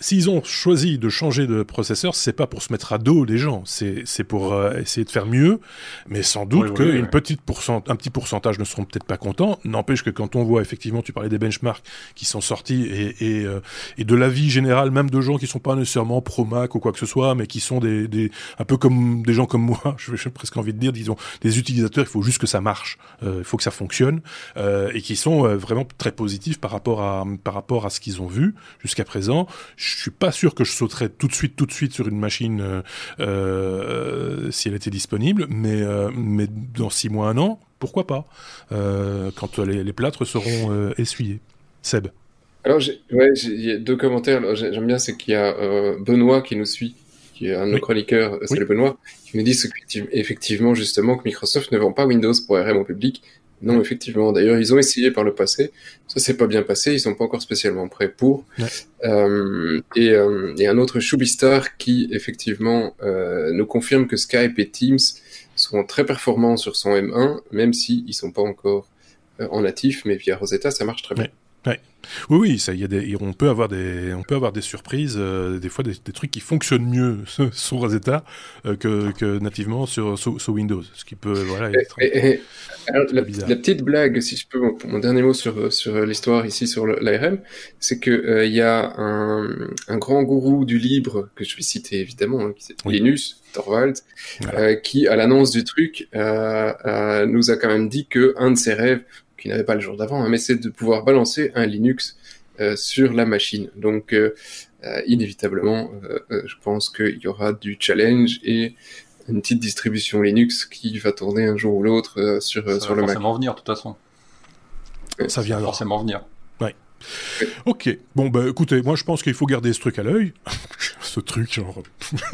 s'ils ont choisi de changer de processeur, c'est pas pour se mettre à dos des gens, c'est c'est pour euh, essayer de faire mieux, mais sans doute qu'une petite pourcent, un petit pourcentage ne seront peut-être pas contents. N'empêche que quand on voit effectivement, tu parlais des benchmarks qui sont sortis et et, euh, et de l'avis général, même de gens qui sont pas nécessairement pro Mac ou quoi que ce soit, mais qui sont des, des un peu comme des gens comme moi j'ai presque envie de dire, disons, des utilisateurs, il faut juste que ça marche, euh, il faut que ça fonctionne, euh, et qui sont euh, vraiment très positifs par rapport à par rapport à ce qu'ils ont vu jusqu'à présent. Je suis pas sûr que je sauterais tout de suite tout de suite sur une machine si elle était disponible, mais mais dans six mois un an, pourquoi pas quand les, les plâtres seront essuyés. Seb. Alors, ouais, il y a deux commentaires. J'aime bien, c'est qu'il y a Benoît qui nous suit qui est un de nos chroniqueurs, c'est le Benoît, qui nous dit effectivement justement que Microsoft ne vend pas Windows pour RM au public. Non, effectivement. D'ailleurs, ils ont essayé par le passé. Ça s'est pas bien passé. Ils sont pas encore spécialement prêts pour. Euh, et, euh, et, un autre Shubistar qui effectivement euh, nous confirme que Skype et Teams sont très performants sur son M1, même si ils sont pas encore en natif, mais via Rosetta, ça marche très bien. Ouais. Oui, oui, ça, y a des, on peut avoir des, on peut avoir des surprises, euh, des fois des, trucs qui fonctionnent mieux [laughs] sur Rosetta euh, que, que, nativement sur, sur, Windows, ce qui peut, voilà. Être, la, petite blague, si je peux, mon, dernier mot sur sur l'histoire ici sur l'ARM, c'est que euh, y a un, un, grand gourou du libre que je vais citer évidemment, hein, qui c'est Linus Torvald, qui à l'annonce du truc nous a quand même dit que un de ses rêves qui n'avait pas le jour d'avant, hein, mais c'est de pouvoir balancer un Linux euh, sur la machine. Donc, euh, euh, inévitablement, je pense qu'il y aura du challenge et une petite distribution Linux qui va tourner un jour ou l'autre sur, sur le Mac. Ça va forcément venir, de toute façon. Ça vient forcément venir. Ok, bon bah écoutez, moi je pense qu'il faut garder ce truc à l'œil. [laughs] ce truc, genre,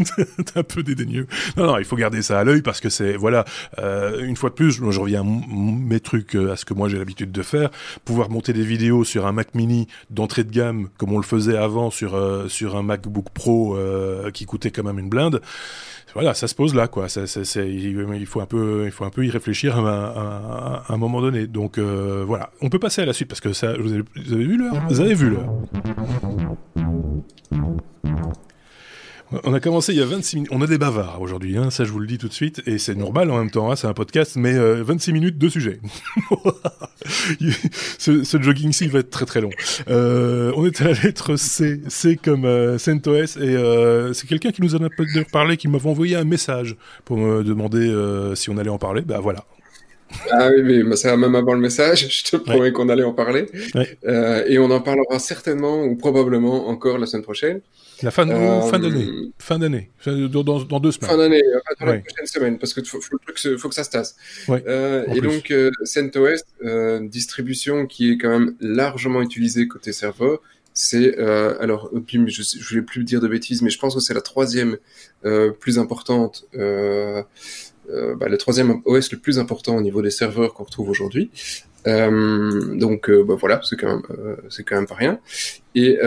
[laughs] un peu dédaigneux. Non, non, il faut garder ça à l'œil parce que c'est, voilà, euh, une fois de plus, je, reviens à mes trucs, euh, à ce que moi j'ai l'habitude de faire, pouvoir monter des vidéos sur un Mac Mini d'entrée de gamme, comme on le faisait avant sur, euh, sur un MacBook Pro qui coûtait quand même une blinde voilà, ça se pose là, quoi. il faut un peu, il faut un peu y réfléchir à, un moment donné. Donc voilà, on peut passer à la suite parce que ça, vous avez vu l'heure? Vous avez vu l'heure? On a commencé il y a 26 minutes. On a des bavards aujourd'hui, hein, ça je vous le dis tout de suite, et c'est normal en même temps, hein, c'est un podcast, mais 26 euh, minutes de sujet. [laughs] ce, ce jogging-ci va être très très long. Euh, on est à la lettre C, C comme euh, CentOS, et euh, c'est quelqu'un qui nous en a parlé, qui m'avait envoyé un message pour me demander si on allait en parler. Bah voilà, ah oui, mais ça même avant le message, [laughs] je te promets qu'on allait en parler. Euh, et on en parlera certainement ou probablement encore la semaine prochaine. La fin, euh, fin d'année? Fin d'année. Dans, dans, deux semaines. Fin d'année, dans la prochaine semaine, parce que faut, faut, faut que ça se tasse. Euh, et donc, euh, CentOS, euh, distribution qui est quand même largement utilisée côté serveur. C'est euh, alors, je, je vais plus dire de bêtises, mais je pense que c'est la troisième plus importante. Euh, euh, bah, le troisième OS le plus important au niveau des serveurs qu'on retrouve aujourd'hui. Euh, donc euh, bah, voilà, c'est quand même c'est quand même pas rien. Et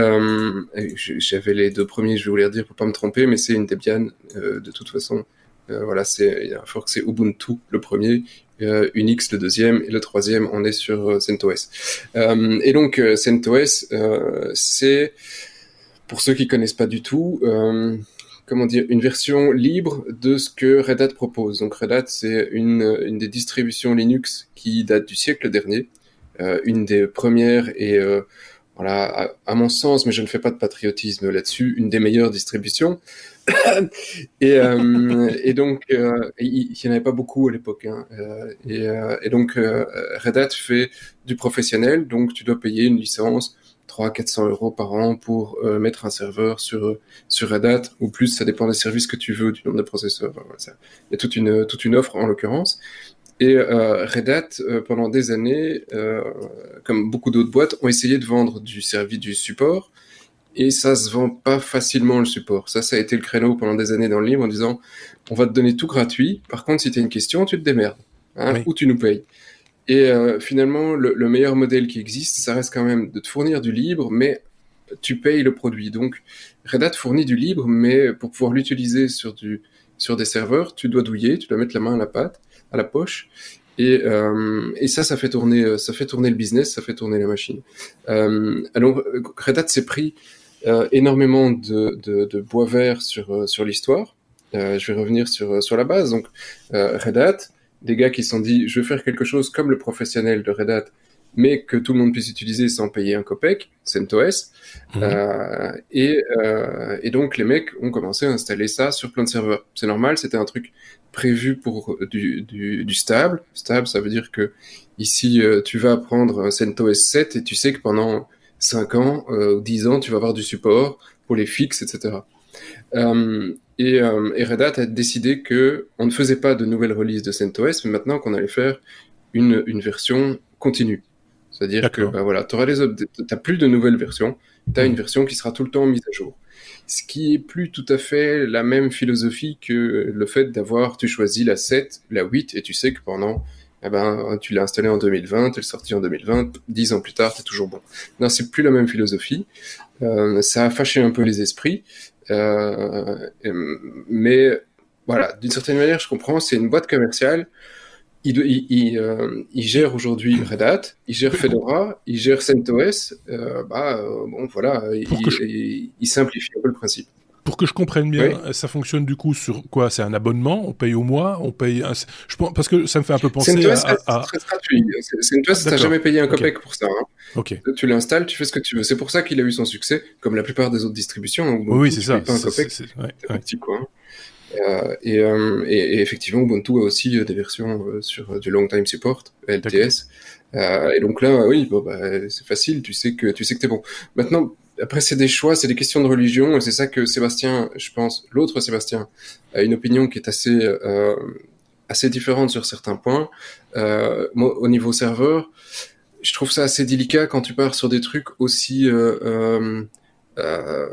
j'avais les deux premiers, je vais vous les redire pour pas me tromper, mais c'est une Debian de toute façon. voilà, c'est un fork, c'est Ubuntu le premier, Unix le deuxième et le troisième on est sur CentOS. et donc CentOS, c'est pour ceux qui connaissent pas du tout comment dire, une version libre de ce que Red Hat propose. Donc Red Hat, c'est une, des distributions Linux qui date du siècle dernier, euh, une des premières et euh, voilà, à, mon sens, mais je ne fais pas de patriotisme là-dessus, une des meilleures distributions. [coughs] euh, et, donc, il n'y en avait pas beaucoup à l'époque. Hein. Et, donc, Red Hat fait du professionnel, donc tu dois payer une licence 300-400 euros par an pour euh, mettre un serveur sur sur Red Hat ou plus, ça dépend des services que tu veux, du nombre de processeurs. Il y a toute une toute une offre en l'occurrence. Et euh, Red Hat, euh, pendant des années, comme beaucoup d'autres boîtes, ont essayé de vendre du service du support, et ça se vend pas facilement le support. Ça, ça a été le créneau pendant des années dans le livre en disant, on va te donner tout gratuit. Par contre, si tu as une question, tu te démerdes, hein, ou tu nous payes. Et euh, finalement, le, le, meilleur modèle qui existe, ça reste quand même de te fournir du libre, mais tu payes le produit. Donc, Red Hat fournit du libre, mais pour pouvoir l'utiliser sur sur des serveurs, tu dois douiller, tu dois mettre la main à la pâte, à la poche. Et, euh, et ça, ça fait tourner, ça fait tourner le business, ça fait tourner la machine. Euh, alors, Red Hat s'est pris euh, énormément de, de, de, bois vert sur euh, sur l'histoire. Euh, je vais revenir sur sur la base. Donc, Red Hat, des gars qui se sont dit je veux faire quelque chose comme le professionnel de Red Hat, mais que tout le monde puisse utiliser sans payer un copec, CentOS. Mhm. Euh, et, euh, et donc les mecs ont commencé à installer ça sur plein de serveurs. C'est normal, c'était un truc prévu pour du, du, du, stable. Stable, ça veut dire que ici euh, tu vas prendre CentOS 7 et tu sais que pendant 5 ans euh, ou 10 ans tu vas avoir du support pour les fixes, etc. Et, euh, et, Red Hat a décidé que on ne faisait pas de nouvelles releases de CentOS, mais maintenant qu'on allait faire une, une version continue. C'est-à-dire que bah voilà, tu n'as plus de nouvelles versions, tu as une version qui sera tout le temps mise à jour. Ce qui est plus tout à fait la même philosophie que le fait d'avoir, tu choisis la 7, la 8, et tu sais que pendant, eh ben, tu l'as installé en 2020, tu l'as sorti en 2020, 10 ans plus tard, c'est toujours bon. Non, c'est plus la même philosophie. Euh, ça a fâché un peu les esprits. Euh, mais voilà, d'une certaine manière, je comprends, c'est une boîte commerciale il, il, euh, il, gère aujourd'hui Red Hat, il gère Fedora, il gère CentOS. Euh, bah, bon, voilà, il, il, simplifie un peu le principe. Pour que je comprenne bien, ça fonctionne du coup sur quoi? C'est un abonnement? On paye au mois? On paye je pense, Parce que ça me fait un peu penser CentOS, à... à... C'est gratuit. CentOS, tu n'as jamais payé un copec pour ça. Hein. Tu l'installes, tu fais ce que tu veux. C'est pour ça qu'il a eu son succès, comme la plupart des autres distributions. oui, c'est ça. Pas un copec, c'est un petit coin. Euh, et, euh, et, et, effectivement, Ubuntu a aussi euh, des versions sur du long time support, LTS. et donc là, oui, bon, bah, c'est facile. Tu sais que tu sais que t'es bon. Maintenant, après, c'est des choix, c'est des questions de religion, et c'est ça que Sébastien, je pense, l'autre Sébastien, a une opinion qui est assez euh, assez différente sur certains points. Euh, au niveau serveur, je trouve ça assez délicat quand tu pars sur des trucs aussi euh, euh,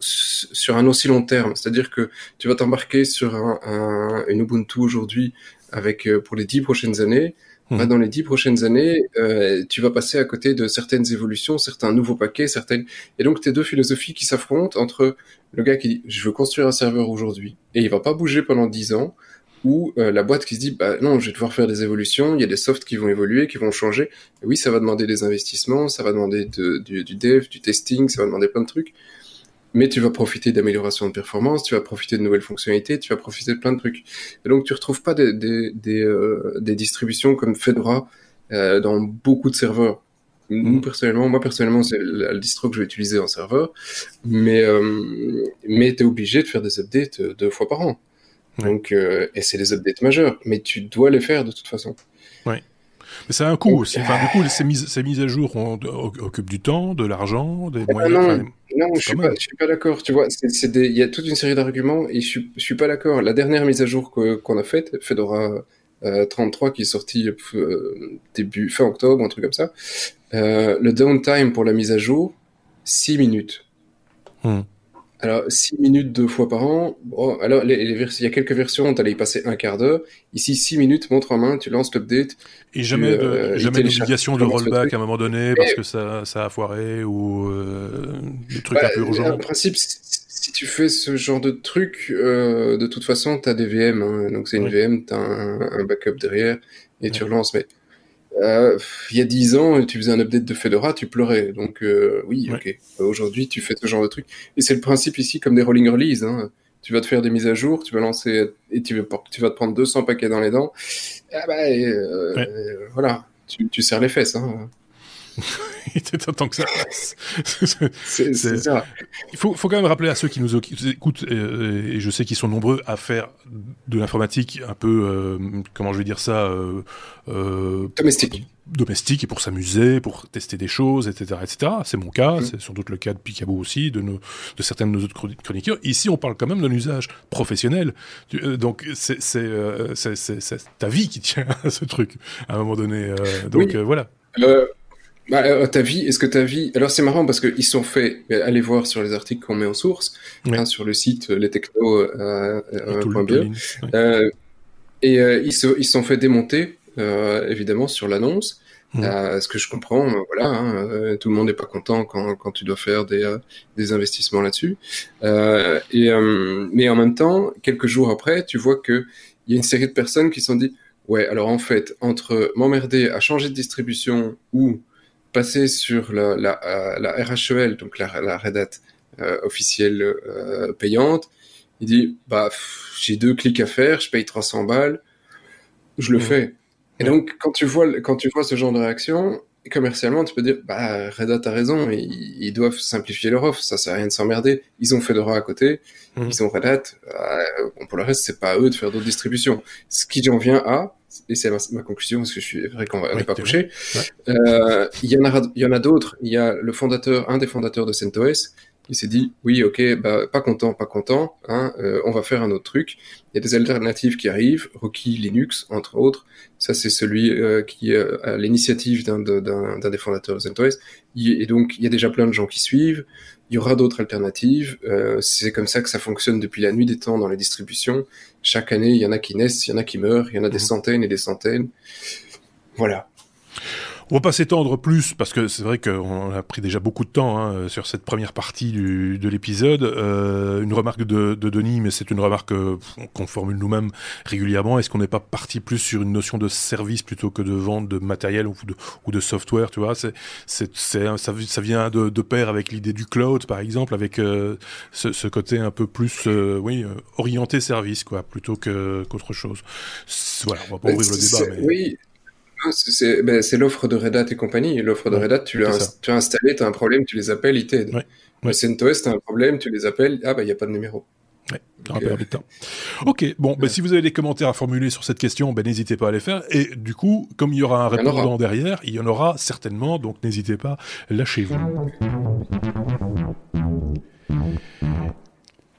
sur un aussi long terme. C'est-à-dire que tu vas t'embarquer sur un, une Ubuntu aujourd'hui avec euh, pour les dix prochaines années. Mmh. Bah, dans les dix prochaines années, euh, tu vas passer à côté de certaines évolutions, certains nouveaux paquets, certaines. Et donc, tes deux philosophies qui s'affrontent entre le gars qui dit je veux construire un serveur aujourd'hui et il va pas bouger pendant dix ans, ou euh, la boîte qui se dit bah non, je vais devoir faire des évolutions, il y a des softs qui vont évoluer, qui vont changer. Et oui, ça va demander des investissements, ça va demander de, du, du, dev, du testing, ça va demander plein de trucs. Mais tu vas profiter d'amélioration de performance, tu vas profiter de nouvelles fonctionnalités, tu vas profiter de plein de trucs. Et donc tu retrouves pas des, des, des, euh, des distributions comme Fedora euh, dans beaucoup de serveurs. Nous, mmh. personnellement, moi personnellement, c'est le, distro que je vais utiliser en serveur, mais euh, mais t'es obligé de faire des updates deux fois par an. Donc, euh, et c'est des updates majeurs, mais tu dois les faire de toute façon. Oui. Mais ça a un coût aussi. Enfin, du coup, ces mises, ces mises à jour occupent du temps, de l'argent, des moyens. Non, non je suis pas, je suis pas d'accord. Tu vois, il y a toute une série d'arguments et je suis, je suis pas d'accord. La dernière mise à jour qu'on a faite, Fedora euh, 33, qui est sortie euh, début fin octobre, un truc comme ça. Euh, le downtime pour la mise à jour, 6 minutes. Hmm. Alors, 6 minutes deux fois par an. Bon, alors, les, les il y a quelques versions, tu allais y passer un quart d'heure. Ici, 6 minutes, montre en main, tu lances l'update. Et jamais, de, euh, jamais de rollback à un moment donné parce que ça, ça a foiré ou euh, des trucs bah, un peu urgents. En principe, si tu fais ce genre de truc, euh, de toute façon, tu as des VM. Hein, donc, c'est une VM, tu as un, un, backup derrière et tu relances. Mais euh, il y a dix ans, tu faisais un update de Fedora, tu pleurais. Donc euh, oui, ok. Aujourd'hui, tu fais ce genre de truc. Et c'est le principe ici, comme des rolling release. Hein. Tu vas te faire des mises à jour, tu vas lancer et tu vas, tu vas te prendre 200 paquets dans les dents. Ah bah, euh, ouais. voilà, tu, tu serres les fesses. Hein. [laughs] [laughs] il était temps que ça [laughs] c'est ça. Il faut, faut, quand même rappeler à ceux qui nous écoutent, et, et je sais qu'ils sont nombreux à faire de l'informatique un peu, euh, comment je vais dire ça, euh, euh, domestique. Domestique et pour s'amuser, pour tester des choses, etc., etc. C'est mon cas, mmh. c'est sans doute le cas de Picabo aussi, de, nos, de certains de nos autres chroniqueurs. Ici, on parle quand même d'un usage professionnel. Donc, c'est ta vie qui tient [laughs] à ce truc à un moment donné. Donc, oui. voilà. Bah, euh, ta vie, est-ce que ta vie... Alors c'est marrant parce qu'ils sont faits, allez voir sur les articles qu'on met en source, ouais. hein, sur le site lestechno.be, euh, euh, euh, et ils se ils sont fait démonter, évidemment, sur l'annonce. Mmh. ce que je comprends, voilà, hein, tout le monde n'est pas content quand, quand tu dois faire des, des investissements là-dessus. et mais en même temps, quelques jours après, tu vois que il y a une série de personnes qui se sont dit, ouais, alors en fait, entre m'emmerder à changer de distribution ou passer sur la, la, euh, la RHEL, donc la, la Red Hat euh, officielle euh, payante, il dit bah j'ai deux clics à faire, je paye 300 balles, je le mmh. fais. Et donc quand tu vois quand tu vois ce genre de réaction, commercialement tu peux dire bah Red Hat a raison, ils, ils doivent simplifier leur offre, ça sert à rien de s'emmerder. Ils ont Fedora à côté, mmh. ils ont Red Hat. Euh, bon, pour le reste c'est pas à eux de faire d'autres distributions. Ce qui en vient à et c'est ma, ma, conclusion parce que je suis vrai qu'on n'est pas couché. Ouais. Euh, il y en a, il y en a d'autres. Il y a le fondateur, un des fondateurs de CentOS, il s'est dit oui, ok, bah, pas content, pas content, hein, euh, on va faire un autre truc. Il y a des alternatives qui arrivent, Rocky Linux entre autres. Ça c'est celui euh, qui a l'initiative d'un des fondateurs de CentOS. Et donc il y a déjà plein de gens qui suivent. Il y aura d'autres alternatives. Euh, c'est comme ça que ça fonctionne depuis la nuit des temps dans les distributions. Chaque année, il y en a qui naissent, il y en a qui meurent, il y en a des mmh. centaines et des centaines. Voilà. On va pas s'étendre plus parce que c'est vrai qu'on a pris déjà beaucoup de temps hein, sur cette première partie du, de l'épisode. Euh, une remarque de, de, Denis, mais c'est une remarque euh, qu'on formule nous-mêmes régulièrement. Est-ce qu'on n'est pas parti plus sur une notion de service plutôt que de vente de matériel ou de, ou de software Tu vois, c'est, c'est, ça, ça vient de, de pair avec l'idée du cloud, par exemple, avec euh, ce, ce, côté un peu plus, euh, oui, orienté service, quoi, plutôt que qu'autre chose. Voilà, on va pas ouvrir le débat. Mais... Oui. Ben, c'est l'offre de Red Hat et compagnie. L'offre de Red Hat, tu as installé, tu as un problème, tu les appelles, ils t'aident. Ouais. Ouais. CentOS, tu as un problème, tu les appelles, ah bah il n'y a pas de numéro. Ouais, euh... Ok, bon, ben, si vous avez des commentaires à formuler sur cette question, ben, n'hésitez pas à les faire. Et du coup, comme il y aura un répondant derrière, il y en aura certainement, donc n'hésitez pas, lâchez-vous.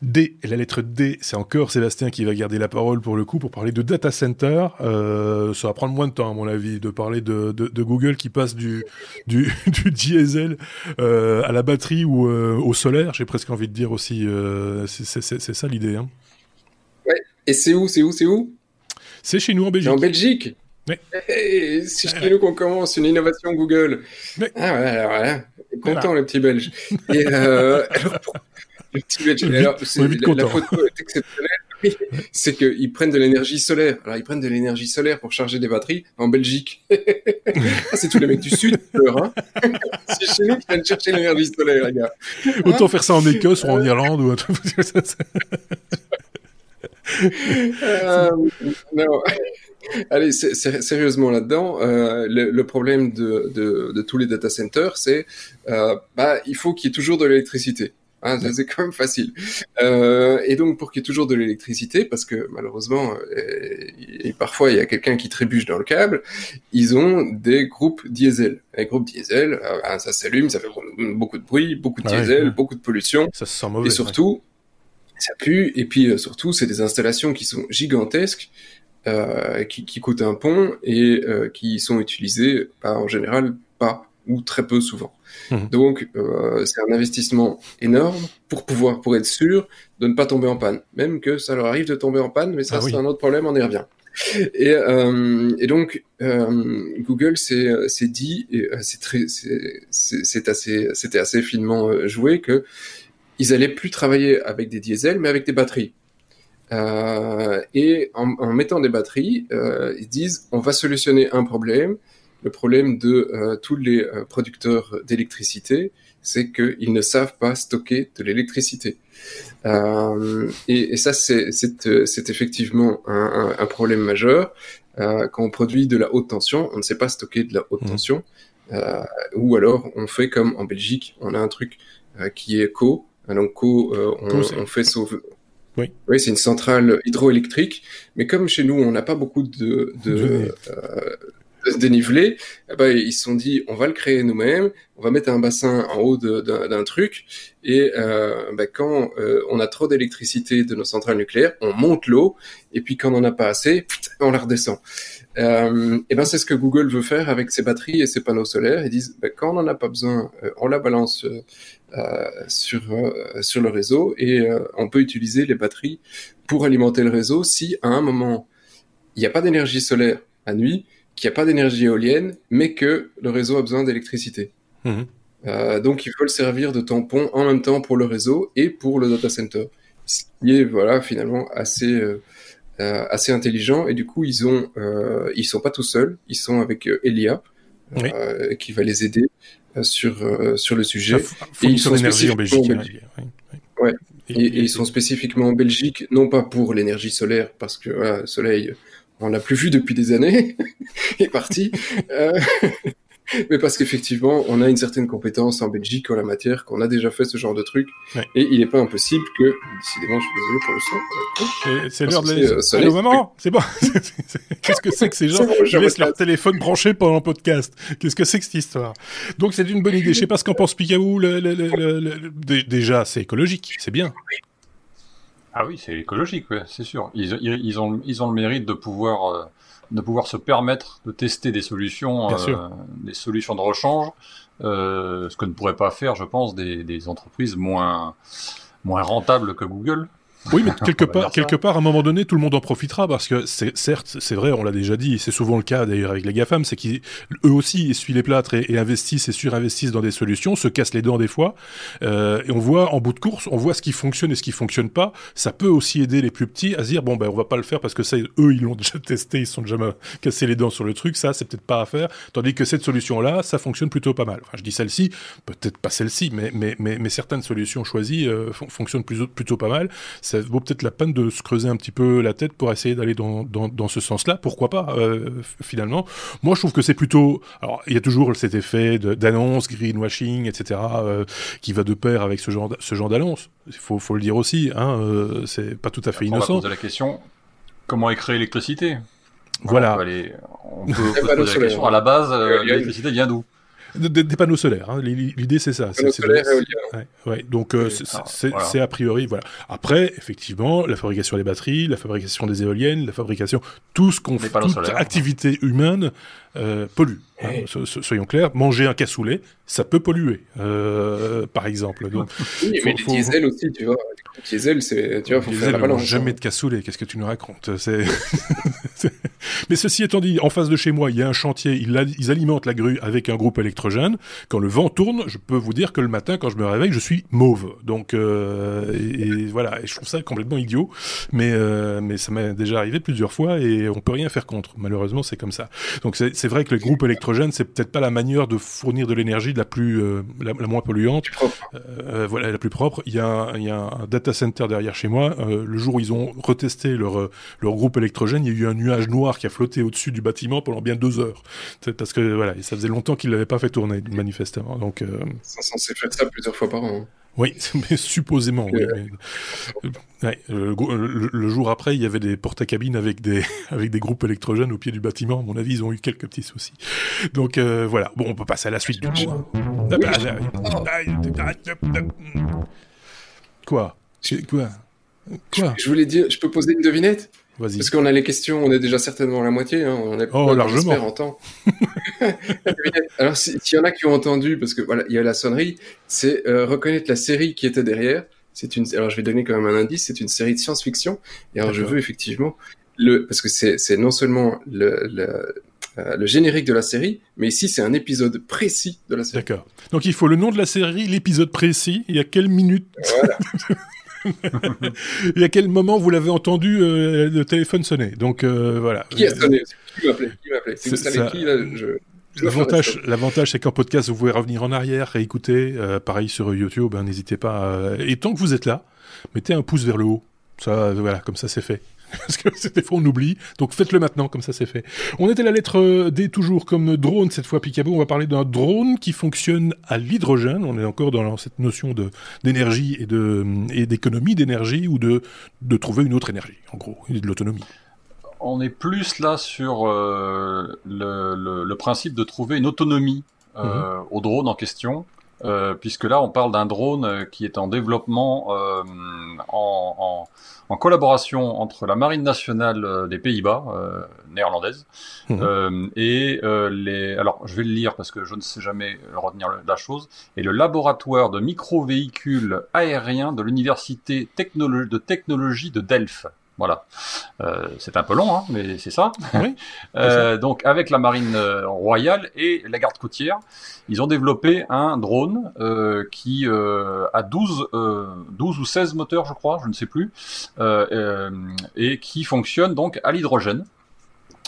D, la lettre D, c'est encore Sébastien qui va garder la parole pour le coup pour parler de data center. Euh, ça va prendre moins de temps à mon avis de parler de, de, Google qui passe du, du, [laughs] du diesel euh, à la batterie ou euh, au solaire. J'ai presque envie de dire aussi, c'est ça l'idée. Hein. Ouais. Et c'est où, c'est où, c'est où? C'est chez nous en Belgique. En Belgique? Ouais. c'est chez nous qu'on commence une innovation Google. Ah ouais, alors voilà. Content le petit Belge. Et euh, [laughs] alors, alors, la, la, photo est exceptionnelle. [laughs] c'est qu'ils prennent de l'énergie solaire. Alors, ils prennent de l'énergie solaire pour charger des batteries en Belgique. [laughs] Ah, c'est tous les mecs du Sud qui pleurent. Hein [laughs] c'est chez nous qu'ils viennent chercher l'énergie solaire, les gars. Autant faire ça en Écosse ou en Irlande ou un truc. euh, non. Allez, sérieusement là-dedans, euh, le, le, problème de, de, de, tous les data centers, c'est euh, bah, il faut qu'il y ait toujours de l'électricité. Hein, c'est quand même facile. Euh, et donc pour qu'il y ait toujours de l'électricité, parce que malheureusement, euh, et parfois il y a quelqu'un qui trébuche dans le câble, ils ont des groupes diesel. Les groupes diesel, euh, ah, ça s'allume, ça fait beaucoup de bruit, beaucoup de diesel, beaucoup de pollution. Ça se sent mauvais. Et surtout, ça pue. Et puis euh, surtout, c'est des installations qui sont gigantesques. Euh, qui, qui coûtent un pont et qui sont utilisées pas en général pas ou très peu souvent. Mhm. Donc, euh, c'est un investissement énorme pour pouvoir, pour être sûr de ne pas tomber en panne. Même que ça leur arrive de tomber en panne, mais ça, ah c'est un autre problème, on y revient. Et, euh, et donc, euh, Google s'est dit, et c'est très, c'est assez, c'était assez finement joué que ils allaient plus travailler avec des diesels, mais avec des batteries. Euh, et en, en, mettant des batteries, ils disent, on va solutionner un problème le problème de euh, tous les euh, producteurs d'électricité, c'est qu'ils ne savent pas stocker de l'électricité. Euh, et, et, ça, c'est euh, effectivement un, un, un, problème majeur. quand on produit de la haute tension, on ne sait pas stocker de la haute mmh. tension. ou alors, on fait comme en Belgique, on a un truc qui est co. Donc co, on, on, fait sauve, oui, oui c'est une centrale hydroélectrique, mais comme chez nous, on n'a pas beaucoup de, de, euh, déniveler, eh ben, ils se sont dit on va le créer nous-mêmes, on va mettre un bassin en haut d'un truc et euh, ben, quand euh, on a trop d'électricité de nos centrales nucléaires, on monte l'eau et puis quand on n'en a pas assez, on la redescend. Euh, et ben c'est ce que Google veut faire avec ses batteries et ses panneaux solaires. Ils disent ben, quand on n'en a pas besoin, on la balance sur sur le réseau et on peut utiliser les batteries pour alimenter le réseau si à un moment il n'y a pas d'énergie solaire à nuit qu'il n'y a pas d'énergie éolienne, mais que le réseau a besoin d'électricité. Mhm. Euh, donc il faut le servir de tampon en même temps pour le réseau et pour le data center, ce qui est voilà finalement assez euh, euh assez intelligent. Et du coup ils ont euh, ils sont pas tout seuls, ils sont avec Elia qui va les aider sur sur le sujet. et ils sont spécifiquement en Belgique. Hein, ouais. Et, et, ils sont spécifiquement en Belgique, non pas pour l'énergie solaire, parce que voilà, le soleil, on l'a plus vu depuis des années, [laughs] il est parti. Euh, [laughs] Mais parce qu'effectivement, on a une certaine compétence en Belgique en la matière, qu'on a déjà fait ce genre de truc, et il n'est pas impossible que, décidément, je suis désolé pour le son. C'est l'heure de la... Allô, maman, c'est bon. [laughs] Qu'est-ce que c'est que ces gens qui laissent leur téléphone branché pendant le podcast? Qu'est-ce que c'est que cette histoire? Donc c'est une bonne idée. Je sais pas ce qu'en pense Picaboo. Déjà, c'est écologique, c'est bien. Ah oui, c'est écologique, c'est sûr. Ils, ils, ont, ils ont le mérite de pouvoir, euh, de pouvoir se permettre de tester des solutions, euh, des solutions de rechange, euh, ce que ne pourraient pas faire, je pense, des, des entreprises moins, moins rentables que Google. Oui, mais [laughs] quelque part, quelque part, à un moment donné, tout le monde en profitera parce que c'est certes, c'est vrai, on l'a déjà dit, c'est souvent le cas d'ailleurs avec les GAFAM, c'est qu'eux aussi essuient les plâtres et, investissent et surinvestissent dans des solutions, se cassent les dents des fois, euh, et on voit en bout de course, on voit ce qui fonctionne et ce qui fonctionne pas. Ça peut aussi aider les plus petits à se dire bon ben on va pas le faire parce que ça, eux ils l'ont [laughs] déjà testé, ils sont déjà cassés les dents sur le truc, ça c'est peut-être pas à faire, tandis que cette solution là, ça fonctionne plutôt pas mal. Enfin, je dis celle-ci, peut-être pas celle-ci, mais mais, mais mais certaines solutions choisies euh, fonctionnent plutôt plutôt pas mal. Ça vaut peut-être la peine de se creuser un petit peu la tête pour essayer d'aller dans, dans, dans, ce sens-là. Pourquoi pas, euh, finalement Moi, je trouve que c'est plutôt... Alors, il y a toujours cet effet d'annonce, greenwashing, etc., euh, qui va de pair avec ce genre, ce genre d'annonce. Il faut, faut le dire aussi, hein, euh, c'est pas tout à fait innocent. On va poser la question, comment est créée l'électricité? Voilà. On peut, on peut [laughs] poser la question, à la base, l'électricité vient d'où? Des, panneaux solaires. Hein. L'idée, c'est ça. Panneaux solaires ouais, ouais. Donc, euh, c'est a priori, voilà. Après, effectivement, la fabrication des batteries, la fabrication des éoliennes, la fabrication, tout ce qu'on fait, toute activité humaine euh, pollue. Hein. soyons clairs, manger un cassoulet, ça peut polluer, euh, par exemple. Donc, [laughs] oui, mais les diesel aussi, tu vois. Les diesel, c'est, tu vois, faut faire la balance. Jamais hein. de cassoulet. Qu'est-ce que tu nous racontes C'est. [laughs] Mais ceci étant dit, en face de chez moi, il y a un chantier, ils, alimentent la grue avec un groupe électrogène. Quand le vent tourne, je peux vous dire que le matin, quand je me réveille, je suis mauve. Donc, euh, et, voilà, et je trouve ça complètement idiot. Mais, euh, mais ça m'est déjà arrivé plusieurs fois et on peut rien faire contre. Malheureusement, c'est comme ça. Donc, c'est vrai que le groupe électrogène, c'est peut-être pas la manière de fournir de l'énergie la plus, euh, la, moins polluante. Euh, voilà, la plus propre. Il y, a, il y a un data center derrière chez moi. Euh, le jour où ils ont retesté leur, leur groupe électrogène, il y a eu un nuage noir qui a flotté au-dessus du bâtiment pendant bien deux heures. Parce que voilà, ça faisait longtemps qu'ils l'avaient pas fait tourner, manifestement. Donc, euh... Ils sont censés faire ça plusieurs fois par an. Hein. Oui, [laughs] mais supposément. Oui, Ouais, le, jour après, il y avait des porte-à-cabines avec des [laughs] avec des groupes électrogènes au pied du bâtiment. À mon avis, ils ont eu quelques petits soucis. Donc euh, voilà. Bon, on peut passer à la suite du Quoi? Quoi? Quoi Je voulais dire, je peux poser une devinette? Parce qu'on a les questions, on est déjà certainement à la moitié, hein, on est oh, largement en temps. [laughs] Alors, s'il y en a qui ont entendu, parce que voilà, il y a la sonnerie, c'est euh, reconnaître la série qui était derrière. C'est une, alors je vais donner quand même un indice, c'est une série de science-fiction. Et alors je veux effectivement le, parce que c'est, c'est non seulement le, le, euh, le générique de la série, mais ici c'est un épisode précis de la série. D'accord. Donc il faut le nom de la série, l'épisode précis, et à quelle minute? Voilà. [laughs] [laughs] Et à quel moment vous l'avez entendu euh, le téléphone sonner? Donc euh, voilà. Qui a sonné? Qui m'a appelé? Qui m'a appelé? Si vous savez qui, là, je... L'avantage, c'est qu'en podcast, vous pouvez revenir en arrière, réécouter. Euh, pareil sur YouTube, hein, n'hésitez pas. Et tant que vous êtes là, mettez un pouce vers le haut. Ça, voilà, comme ça, c'est fait. [laughs] parce que des fois on oublie. Donc faites-le maintenant, comme ça c'est fait. On était la lettre euh, D toujours comme drone cette fois Picabo. On va parler d'un drone qui fonctionne à l'hydrogène. On est encore dans cette notion de d'énergie et de et d'économie d'énergie ou de de trouver une autre énergie, en gros, et de l'autonomie. On est plus là sur euh, le, le, principe de trouver une autonomie euh, mhm. au drone en question. Euh, puisque là on parle d'un drone euh, qui est en développement euh, en, en, en, collaboration entre la marine nationale euh, des Pays-Bas euh, néerlandaise mmh. et les alors je vais le lire parce que je ne sais jamais retenir la chose et le laboratoire de micro-véhicules aériens de l'université de technologie de Delft voilà. Euh, c'est un peu long, hein, mais c'est ça. [laughs] euh, donc, avec la marine euh, royale et la garde côtière, ils ont développé un drone euh, qui a 12, 12 ou 16 moteurs, je crois, je ne sais plus, et qui fonctionne donc à l'hydrogène.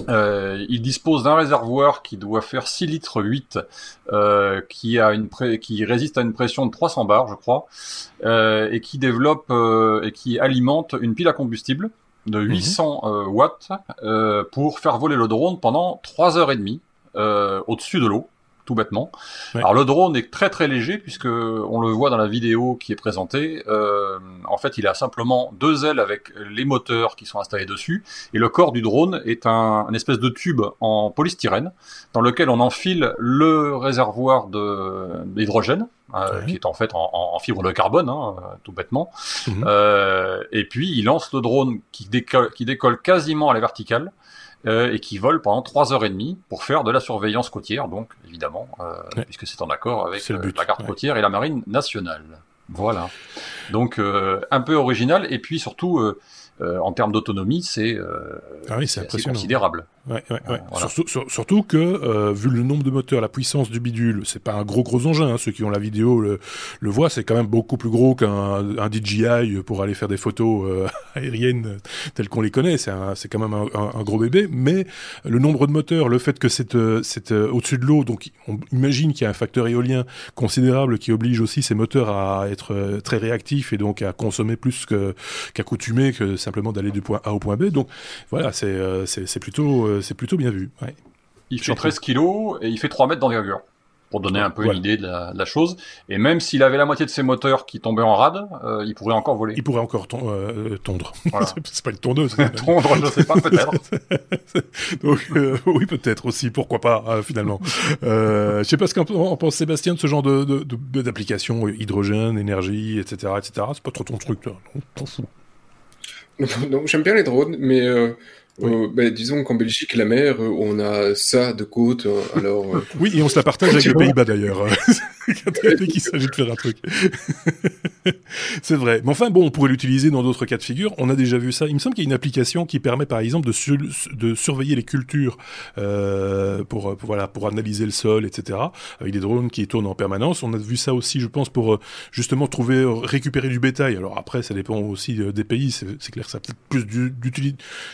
Euh, il dispose d'un réservoir qui doit faire 6 litres 8, euh, qui a une qui résiste à une pression de 300 bars, je crois, euh, et qui développe et qui alimente une pile à combustible de 800 mhm. euh, watts euh, pour faire voler le drone pendant 3 heures et demie euh, au-dessus de l'eau. Tout bêtement. Alors le drone est très très léger puisque on le voit dans la vidéo qui est présentée. Euh, en fait, il a simplement deux ailes avec les moteurs qui sont installés dessus et le corps du drone est un, espèce de tube en polystyrène dans lequel on enfile le réservoir d'hydrogène euh, qui est en fait en, fibre de carbone, hein, tout bêtement. Mhm. Euh, et puis il lance le drone qui décolle, qui décolle quasiment à la verticale euh, et qui vole pendant trois heures et demie pour faire de la surveillance côtière, donc évidemment, euh, puisque c'est en accord avec euh, la garde côtière et la marine nationale. Voilà. Donc un peu original et puis surtout en termes d'autonomie, c'est ah oui, considérable. Ouais, ouais, ouais. Surtout, surtout, que, euh, vu le nombre de moteurs, la puissance du bidule, c'est pas un gros gros engin. Hein. Ceux qui ont la vidéo le, le voient, c'est quand même beaucoup plus gros qu'un un DJI pour aller faire des photos euh, [laughs] aériennes telles qu'on les connaît. C'est quand même un, un, gros bébé. Mais le nombre de moteurs, le fait que c'est euh, euh, au-dessus de l'eau, donc on imagine qu'il y a un facteur éolien considérable qui oblige aussi ces moteurs à être très réactifs et donc à consommer plus qu'accoutumé que simplement d'aller du point A au point B. Donc voilà, c'est c'est plutôt euh, c'est plutôt bien vu. Il fait 13 kilos et il fait 3 mètres d'envergure pour donner un peu une idée de la, chose. Et même s'il avait la moitié de ses moteurs qui tombaient en rade, euh, il pourrait encore voler. Il pourrait encore euh, tondre. [laughs] c'est pas une tondeuse. [laughs] tondre, je sais pas, peut-être. [laughs] Donc oui, peut-être aussi. Pourquoi pas finalement. je sais pas ce qu'en pense Sébastien de ce genre de d'application hydrogène, énergie, etc., etc. C'est pas trop ton truc, toi. Non, j'aime bien les drones, mais euh, ben, disons qu'en Belgique, la mer, euh, on a ça de côte. Euh, alors, oui, et on se la partage avec les Pays-Bas d'ailleurs. [laughs] S'agit de faire un truc. [laughs] c'est vrai. Mais enfin, bon, on pourrait l'utiliser dans d'autres cas de figure. On a déjà vu ça. Il me semble qu'il y a une application qui permet, par exemple, de, surveiller les cultures euh, pour, voilà, pour analyser le sol, etc. Avec des drones qui tournent en permanence. On a vu ça aussi, je pense, pour justement trouver, récupérer du bétail. Alors après, ça dépend aussi des pays. C'est clair que ça a peut-être plus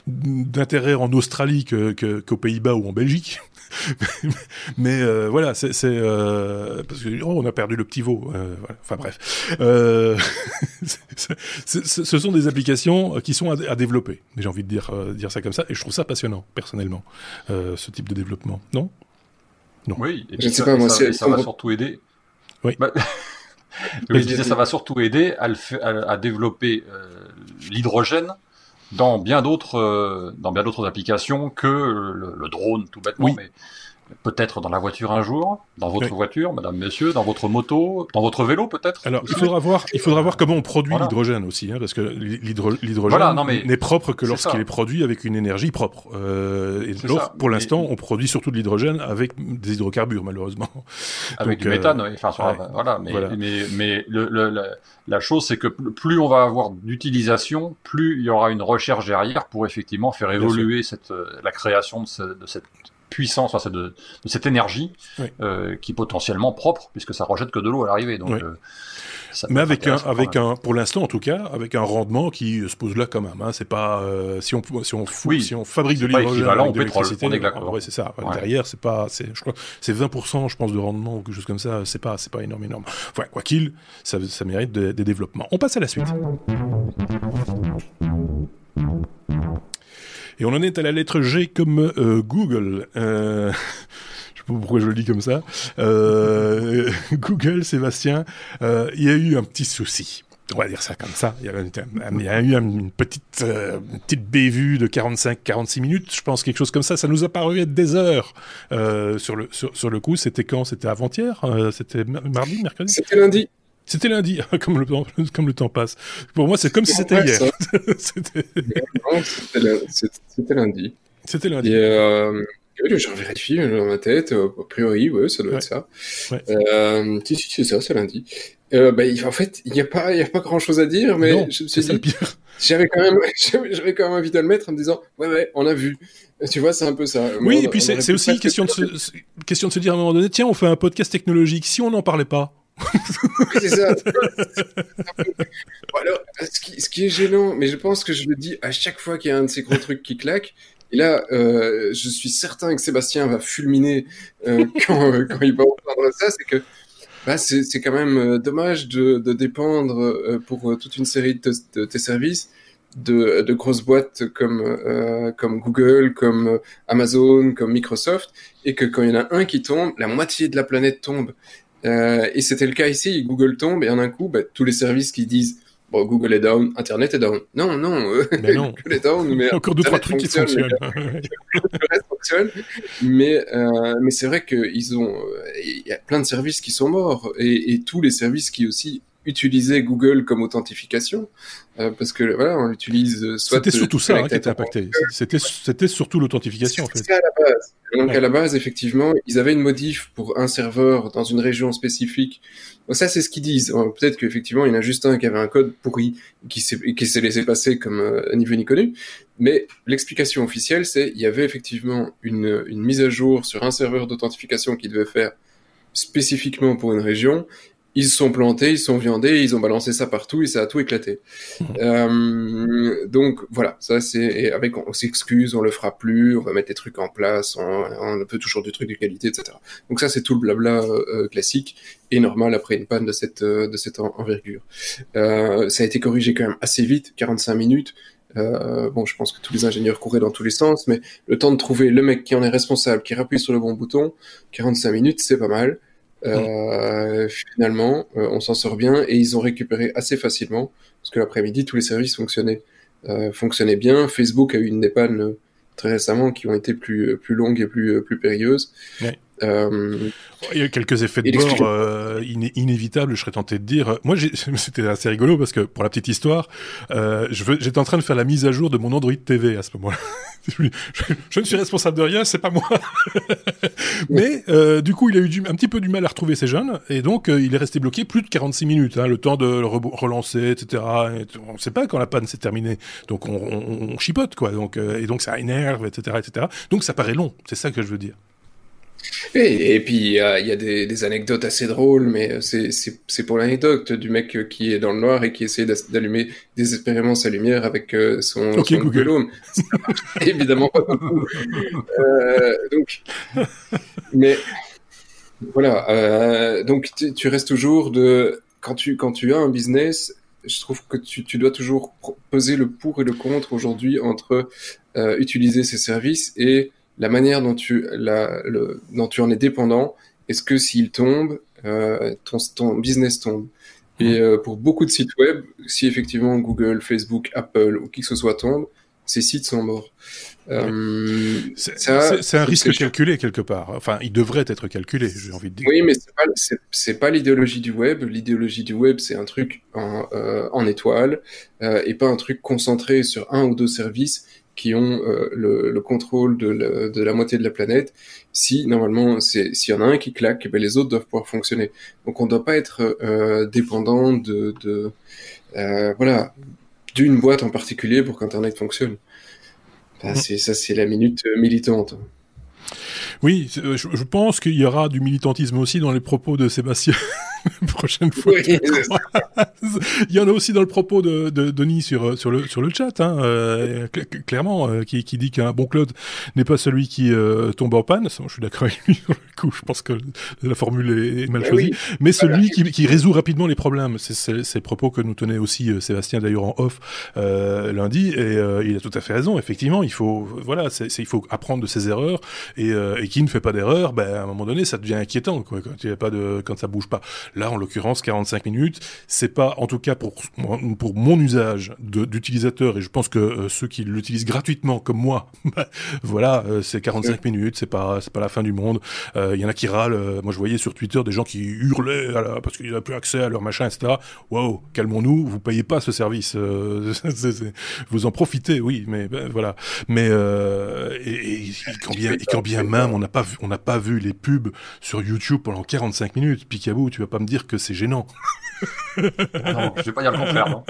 d'intérêt en Australie qu'aux Pays-Bas ou en Belgique. [laughs] mais euh, voilà, c'est euh, parce que oh, on a perdu le petit veau. Euh, enfin bref, euh, [laughs] ce sont des applications qui sont à, développer. J'ai envie de dire dire ça comme ça, et je trouve ça passionnant personnellement, ce type de développement. Non? Non. Oui. Et je sais pas moi, ça, ça va surtout aider. Oui. Bah, [laughs] je disais, ça va surtout aider à, à développer l'hydrogène dans bien d'autres euh, dans bien d'autres applications que le, le drone tout bêtement mais peut-être dans la voiture un jour, dans votre voiture, madame, monsieur, dans votre moto, dans votre vélo peut-être. Alors il faudra voir, il faudra voir comment on produit l'hydrogène aussi, hein, parce que l'hydrogène n'est propre que lorsqu'il est produit avec une énergie propre. Euh, et pour l'instant, on produit surtout de l'hydrogène avec des hydrocarbures malheureusement. Avec du euh, méthane, enfin voilà. Mais, mais, mais le, la chose c'est que plus on va avoir d'utilisation, plus il y aura une recherche derrière pour effectivement faire évoluer cette, euh, la création de, de cette puissance, enfin, de, de, cette énergie euh, qui est potentiellement propre puisque ça rejette que de l'eau à l'arrivée. Donc, euh, mais avec un, avec un, pour l'instant en tout cas, avec un rendement qui se pose là quand même. Hein. C'est pas euh, si on si on si on fabrique de l'hydrogène avec de l'électricité, ouais, c'est ça. Derrière, c'est pas, c'est je crois, c'est 20% je pense de rendement ou quelque chose comme ça. C'est pas c'est pas énorme énorme. Enfin, quoi qu'il, ça, ça mérite des développements. On passe à la suite. Et on en est à la lettre G comme euh, Google. Euh, [laughs] je sais pas pourquoi je le dis comme ça. Euh, [laughs] Google, Sébastien, euh, il y a eu un petit souci. On va dire ça comme ça. Il y a, eu une petite, euh, petite bévue de 45-46 minutes, je pense, quelque chose comme ça. Ça nous a paru être des heures sur, le, sur, sur le coup. C'était quand? C'était avant-hier? C'était mardi, mercredi? C'était lundi. C'était lundi, [laughs] comme le, comme le temps passe. Pour moi, c'est comme si c'était hier. [laughs] c'était lundi. C'était lundi. Et euh, vérifié dans ma tête. A priori, ouais, ça doit être ça. Ouais. Euh, si, si, c'est ça, c'est lundi. Euh, bah, en fait, il n'y a pas, il y a pas grand chose à dire, mais non, je me suis dit, j'avais quand même, [laughs] j'avais quand même envie de le mettre en me disant, ouais, ouais, on a vu. Tu vois, c'est un peu ça. Oui, et puis c'est aussi question de, se, question de se dire à un moment donné, tiens, on fait un podcast technologique. Si on n'en parlait pas, c'est ça. [laughs] Alors, ce qui, ce qui, est gênant, mais je pense que je le dis à chaque fois qu'il y a un de ces gros trucs qui claque. Et là, euh, je suis certain que Sébastien va fulminer euh, [laughs] quand, euh, quand, il va entendre ça, c'est que bah, c'est quand même euh, dommage de, de dépendre pour toute une série de, de tes services de, de grosses boîtes comme euh, comme Google, comme Amazon, comme Microsoft, et que quand il y en a un qui tombe, la moitié de la planète tombe. Euh, et c'était le cas ici. Google tombe et en un coup, bah, tous les services qui disent bon, Google est down, Internet est down. Non, non, mais [laughs] non. Google est down, mais [laughs] encore deux trois trucs qui fonctionnent. [laughs] le reste fonctionne, mais euh, mais c'est vrai qu'ils ont, il y a plein de services qui sont morts et, et tous les services qui aussi utiliser Google comme authentification euh, parce que voilà on utilise euh, soit c'était surtout ça hein, qui était impacté. c'était c'était surtout l'authentification en fait. À la base. Donc à la base effectivement ils avaient une modif pour un serveur dans une région spécifique. Ça c'est ce qu'ils disent. Peut-être qu'effectivement il y en a juste un qui avait un code pourri qui s'est qui s'est laissé passer comme euh, niveau ni connu mais l'explication officielle c'est il y avait effectivement une une mise à jour sur un serveur d'authentification qui devait faire spécifiquement pour une région ils se sont plantés, ils se sont viandés, ils ont balancé ça partout et ça a tout éclaté. [laughs] euh, donc voilà, ça c'est avec on s'excuse, on le fera plus, on va mettre des trucs en place, on, on peut toujours du truc de qualité, etc. Donc ça c'est tout le blabla euh, classique et normal après une panne de cette euh, de cette envergure. Euh, ça a été corrigé quand même assez vite, 45 minutes. Euh, bon, je pense que tous les ingénieurs couraient dans tous les sens, mais le temps de trouver le mec qui en est responsable, qui appuie sur le bon bouton, 45 minutes, c'est pas mal. Euh, finalement, euh, on s'en sort bien et ils ont récupéré assez facilement parce que l'après-midi, tous les services fonctionnaient, euh, fonctionnaient bien. Facebook a eu une des pannes très récemment qui ont été plus plus longues et plus plus périlleuses. Ouais. Euh, il y a quelques effets de bord euh, inévitables, je serais tenté de dire. Moi, [laughs] c'était assez rigolo parce que, pour la petite histoire, euh, j'étais en train de faire la mise à jour de mon Android TV à ce moment-là. [laughs] je, je, ne suis responsable de rien, c'est pas moi. [laughs] Mais euh, du coup, il a eu du, un petit peu du mal à retrouver ses jeunes, et donc euh, il est resté bloqué plus de 46 minutes, hein, le temps de le re relancer, etc. Et on ne sait pas quand la panne s'est terminée, donc on, on, on, chipote, quoi. Donc, euh, et donc ça énerve, etc., etc. Donc ça paraît long, c'est ça que je veux dire. Et, et puis il y a, y a des, des, anecdotes assez drôles, mais c'est pour l'anecdote du mec qui est dans le noir et qui essaie d'allumer désespérément sa lumière avec euh, son, okay, son Google Home. [laughs] évidemment pas beaucoup. Euh, donc, mais voilà. Euh, donc tu, tu, restes toujours de quand tu quand tu as un business. Je trouve que tu, tu dois toujours peser le pour et le contre aujourd'hui entre euh, utiliser ces services et la manière dont tu, la, le, dont tu en es dépendant, est-ce que s'il tombe, euh, ton, ton business tombe? Et euh, pour beaucoup de sites web, si effectivement Google, Facebook, Apple ou qui que ce soit tombe, ces sites sont morts. Euh, c'est un risque calculé quelque part. Enfin, il devrait être calculé, j'ai envie de dire. Oui, mais c'est pas, pas l'idéologie du web. L'idéologie du web, c'est un truc en, euh, en étoile euh, et pas un truc concentré sur un ou deux services qui ont euh, le, le, contrôle de, la moitié de la planète. Si normalement, s'il y en a un qui claque, ben, les autres doivent pouvoir fonctionner. Donc on ne doit pas être euh, dépendant de, de euh, voilà d'une boîte en particulier pour qu'Internet fonctionne. Ben, mmh. Ça, c'est la minute militante. Oui, je pense qu'il y aura du militantisme aussi dans les propos de Sébastien [laughs] prochaine fois. Oui, Il y en a aussi dans le propos de, de Denis sur sur le sur le chat, hein, euh, clairement, euh, qui, qui dit qu'un bon Claude n'est pas celui qui euh, tombe en panne. Je suis d'accord avec lui sur le coup. Je pense que la formule est, mal choisie, oui. mais celui qui, qui résout rapidement les problèmes. C'est le propos que nous tenait aussi euh, Sébastien d'ailleurs en off euh, lundi, et il a tout à fait raison. Effectivement, il faut voilà, il faut apprendre de ses erreurs et, et qui ne fait pas d'erreur, ben, à un moment donné, ça devient inquiétant, quoi, quand il y a pas de, quand ça bouge pas. Là, en l'occurrence, 45 minutes, c'est pas, en tout cas pour, pour mon usage d'utilisateur, et je pense que euh, ceux qui l'utilisent gratuitement, comme moi, [laughs] voilà, euh, c'est 45 minutes, c'est pas, c'est pas la fin du monde. Il euh, y en a qui râlent. Moi, je voyais sur Twitter des gens qui hurlaient la, parce qu'ils n'avaient plus accès à leur machin, etc. Wow, calmons-nous, vous payez pas ce service. [laughs] vous en profitez, oui, mais ben, voilà. Mais et, et, et, quand bien, et quand bien même, on n'a pas vu, on n'a pas vu les pubs sur YouTube pendant 45 minutes. Picabou, tu vas pas me dire que c'est gênant. [laughs] non, je vais pas dire le contraire. Non.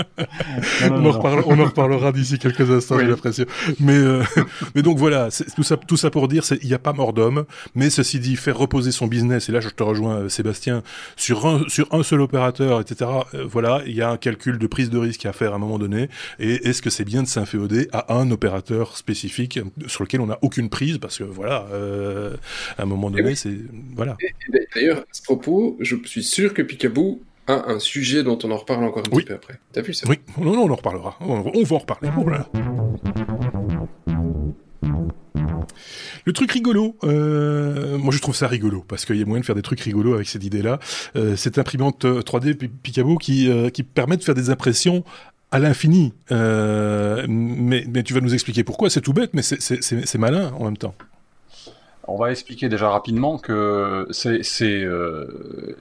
Non, non, on, en reparlera, on, en reparlera d'ici quelques instants, oui. j'ai l'impression. Mais, euh, mais donc voilà, tout ça, tout ça pour dire, il n'y a pas mort d'homme. Mais ceci dit, faire reposer son business, et là je te rejoins euh, Sébastien, sur un, sur un seul opérateur, etc. Euh, voilà, il y a un calcul de prise de risque à faire à un moment donné. Et est-ce que c'est bien de s'inféoder à un opérateur spécifique sur lequel on n'a aucune prise? Parce que voilà, euh, à un moment donné, c'est voilà. D'ailleurs, à ce propos, je suis sûr que Picaboo a un sujet dont on en reparle encore un petit peu après. T'as vu ça Oui, non, non, on en reparlera. On, va en reparler. Le truc rigolo, euh, moi je trouve ça rigolo parce qu'il y a moyen de faire des trucs rigolos avec cette idée-là. Euh, cette imprimante 3D Picabo qui, euh, qui permet de faire des impressions à l'infini. mais, mais tu vas nous expliquer pourquoi. C'est tout bête, mais c'est malin en même temps. On va expliquer déjà rapidement que c'est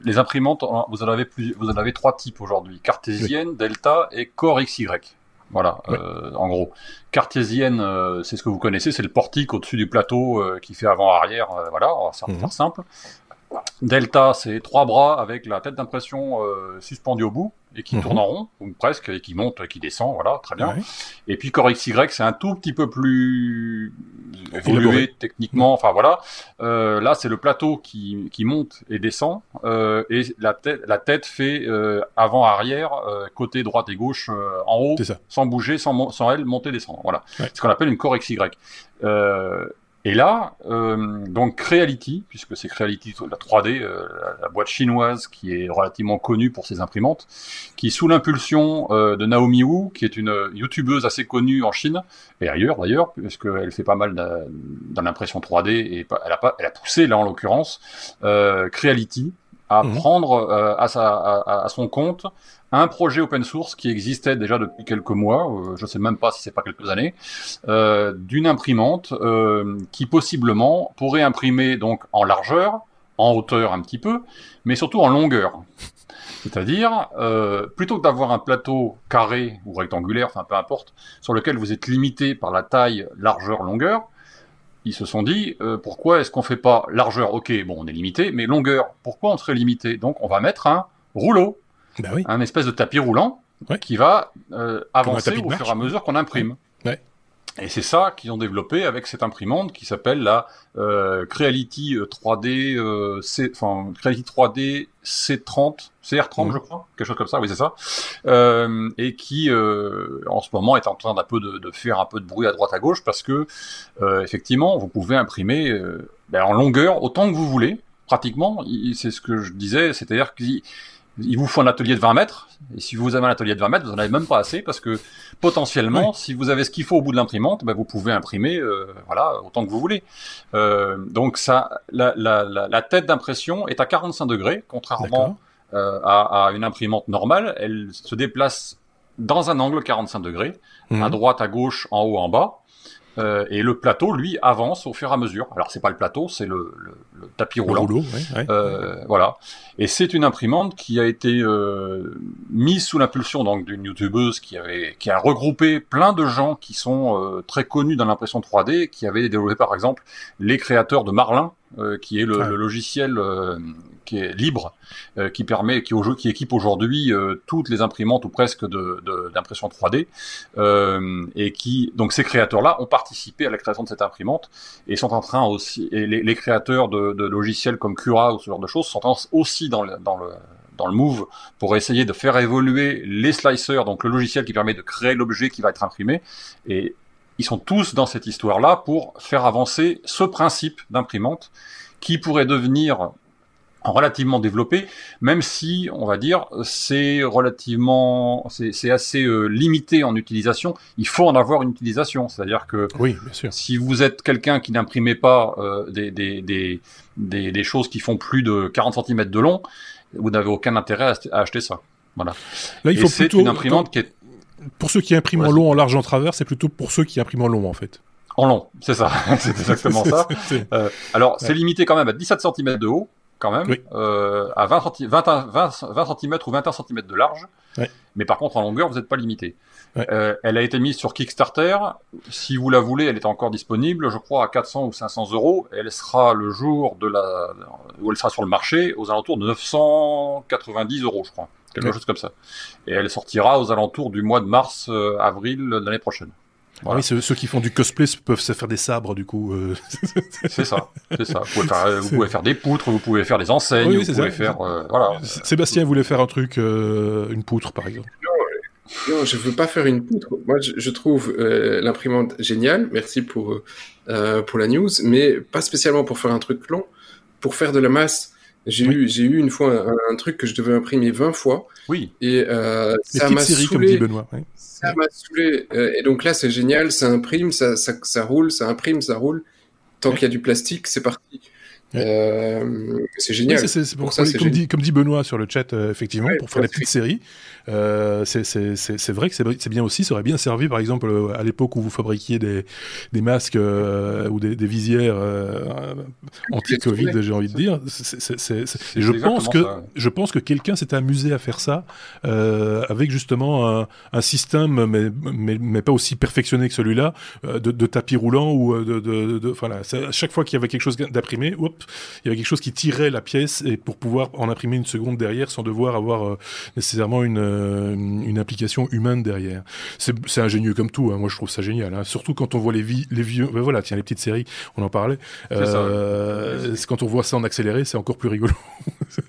les imprimantes. Vous en avez plus, vous en avez trois types aujourd'hui cartésienne, delta et core XY. Voilà, euh, en gros. Cartésienne, euh, c'est ce que vous connaissez, c'est le portique au-dessus du plateau euh, qui fait avant-arrière. voilà, on va faire mhm. simple. Delta, c'est trois bras avec la tête d'impression suspendue au bout et qui mhm. tourne en rond, ou presque, et qui monte, qui descend, voilà, très bien. Et puis Core XY, c'est un tout petit peu plus évolué techniquement, enfin voilà. Euh, là, c'est le plateau qui, qui monte et descend, euh, et la tête, la tête fait euh, avant-arrière, euh, côté droite et gauche, euh, en haut, sans bouger, sans, sans elle, monter, descendre. Voilà. C'est ce qu'on appelle une Core XY. Euh, et là, euh, donc Creality, puisque c'est Creality, la 3D, euh, la, boîte chinoise qui est relativement connue pour ses imprimantes, qui sous l'impulsion euh, de Naomi Wu, qui est une youtubeuse assez connue en Chine et ailleurs d'ailleurs, puisqu'elle fait pas mal dans l'impression 3D et elle a, pas, elle a poussé là en l'occurrence Creality à mhm. prendre à, sa, à, à, son compte un projet open source qui existait déjà depuis quelques mois, euh, je ne sais même pas si c'est pas quelques années, euh, d'une imprimante euh, qui possiblement pourrait imprimer donc en largeur, en hauteur un petit peu, mais surtout en longueur. C'est-à-dire, plutôt que d'avoir un plateau carré ou rectangulaire, enfin peu importe, sur lequel vous êtes limité par la taille, largeur, longueur, ils se sont dit pourquoi est-ce qu'on fait pas largeur? Ok, bon, on est limité, mais longueur, pourquoi on serait limité? Donc, on va mettre un rouleau bah un espèce de tapis roulant qui va euh, avancer au fur et à mesure qu'on imprime. Et c'est ça qu'ils ont développé avec cette imprimante qui s'appelle la euh, Creality 3D, euh, C, enfin Creality 3D C30, CR30 mhm. je crois, quelque chose comme ça, oui c'est ça, euh, et qui euh, en ce moment est en train d'un peu de, de, faire un peu de bruit à droite à gauche parce que euh, effectivement vous pouvez imprimer ben, en longueur autant que vous voulez, pratiquement. C'est ce que je disais, c'est-à-dire qu'il il vous faut un atelier de 20 mètres, et si vous avez un atelier de 20 mètres, vous en avez même pas assez, parce que potentiellement, si vous avez ce qu'il faut au bout de l'imprimante, ben, vous pouvez imprimer, euh, voilà, autant que vous voulez. Euh, donc ça, la, la, la, tête d'impression est à 45 degrés, contrairement euh, à, à, une imprimante normale. Elle se déplace dans un angle 45 degrés, à mhm. droite, à gauche, en haut, en bas. Euh, et le plateau, lui, avance au fur et à mesure. Alors, c'est pas le plateau, c'est le, le, le, tapis roulant. Euh, voilà. Et c'est une imprimante qui a été euh, mise sous l'impulsion donc d'une youtubeuse qui avait qui a regroupé plein de gens qui sont euh, très connus dans l'impression 3D, qui avaient développé par exemple les créateurs de Marlin, euh, qui est le, le logiciel euh, qui est libre, euh, qui permet, qui, qui équipe aujourd'hui toutes les imprimantes ou presque d'impression de, 3D, et qui donc ces créateurs-là ont participé à la création de cette imprimante et sont en train aussi, et les, créateurs de, de, logiciels comme Cura ou ce genre de choses sont aussi dans le, dans le dans le Move pour essayer de faire évoluer les slicers, donc le logiciel qui permet de créer l'objet qui va être imprimé. Et ils sont tous dans cette histoire-là pour faire avancer ce principe d'imprimante qui pourrait devenir relativement développé, même si, on va dire, c'est relativement, c'est assez euh, limité en utilisation. Il faut en avoir une utilisation, c'est-à-dire que oui, bien sûr. si vous êtes quelqu'un qui n'imprimez pas euh, des, des, des, des, des choses qui font plus de 40 cm de long, vous n'avez aucun intérêt à, acheter ça. Voilà. Là, il faut c'est une imprimante qui est pour ceux qui impriment en long, en large, en travers, c'est plutôt pour ceux qui impriment en long, en fait. En long, c'est ça. [laughs] c'est exactement [laughs] ça. Euh, alors, c'est limité quand même à 17 cm de haut, quand même, euh, à 20, 20, 20, cm ou 21 cm de large. Mais par contre, en longueur, vous n'êtes pas limité. Euh, elle a été mise sur Kickstarter. Si vous la voulez, elle est encore disponible, je crois, à 400 ou 500 euros. Elle sera le jour de la où elle sera sur le marché aux alentours de 990 euros, je crois quelque chose comme ça. Et elle sortira aux alentours du mois de mars, euh, avril de l'année prochaine. Ah oui, ceux, qui font du cosplay peuvent se faire des sabres, du coup. Euh. c'est ça, c'est ça. Vous pouvez, faire, vous pouvez, faire, des poutres, vous pouvez faire des enseignes, vous pouvez faire, euh, voilà. Sébastien voulait faire un truc, une poutre, par exemple. Non, non je veux pas faire une poutre. Moi, je, je trouve l'imprimante géniale. Merci pour pour la news, mais pas spécialement pour faire un truc long, pour faire de la masse J'ai eu, j'ai eu une fois un, truc que je devais imprimer 20 fois. Oui. Et euh, ça m'a saoulé. Comme dit Benoît. Ça m'a saoulé. Euh, et donc là, c'est génial. Ça imprime, ça, ça, ça roule, ça imprime, ça roule. Tant qu'il y a du plastique, c'est parti. Euh, c'est génial. c'est pour, ça, comme, dit, comme dit Benoît sur le chat, euh, effectivement, pour faire des petites séries, euh, c'est vrai que c'est bien aussi. Ça aurait bien servi, par exemple, à l'époque où vous fabriquiez des, des masques ou des, des visières anti-Covid, j'ai envie de dire. je pense que je pense que quelqu'un s'est amusé à faire ça avec justement un, un système, mais, mais, mais, pas aussi perfectionné que celui-là, de, de, tapis roulant ou de, de, de voilà. À chaque fois qu'il y avait quelque chose d'imprimé, il y avait quelque chose qui tirait la pièce et pour pouvoir en imprimer une seconde derrière sans devoir avoir euh, nécessairement une, euh, une application humaine derrière. C'est ingénieux comme tout. Hein. Moi, je trouve ça génial. Hein. Surtout quand on voit les, les vieux. Ben voilà, tiens, les petites séries, on en parlait. Euh, quand on voit ça en accéléré, c'est encore plus rigolo. [laughs]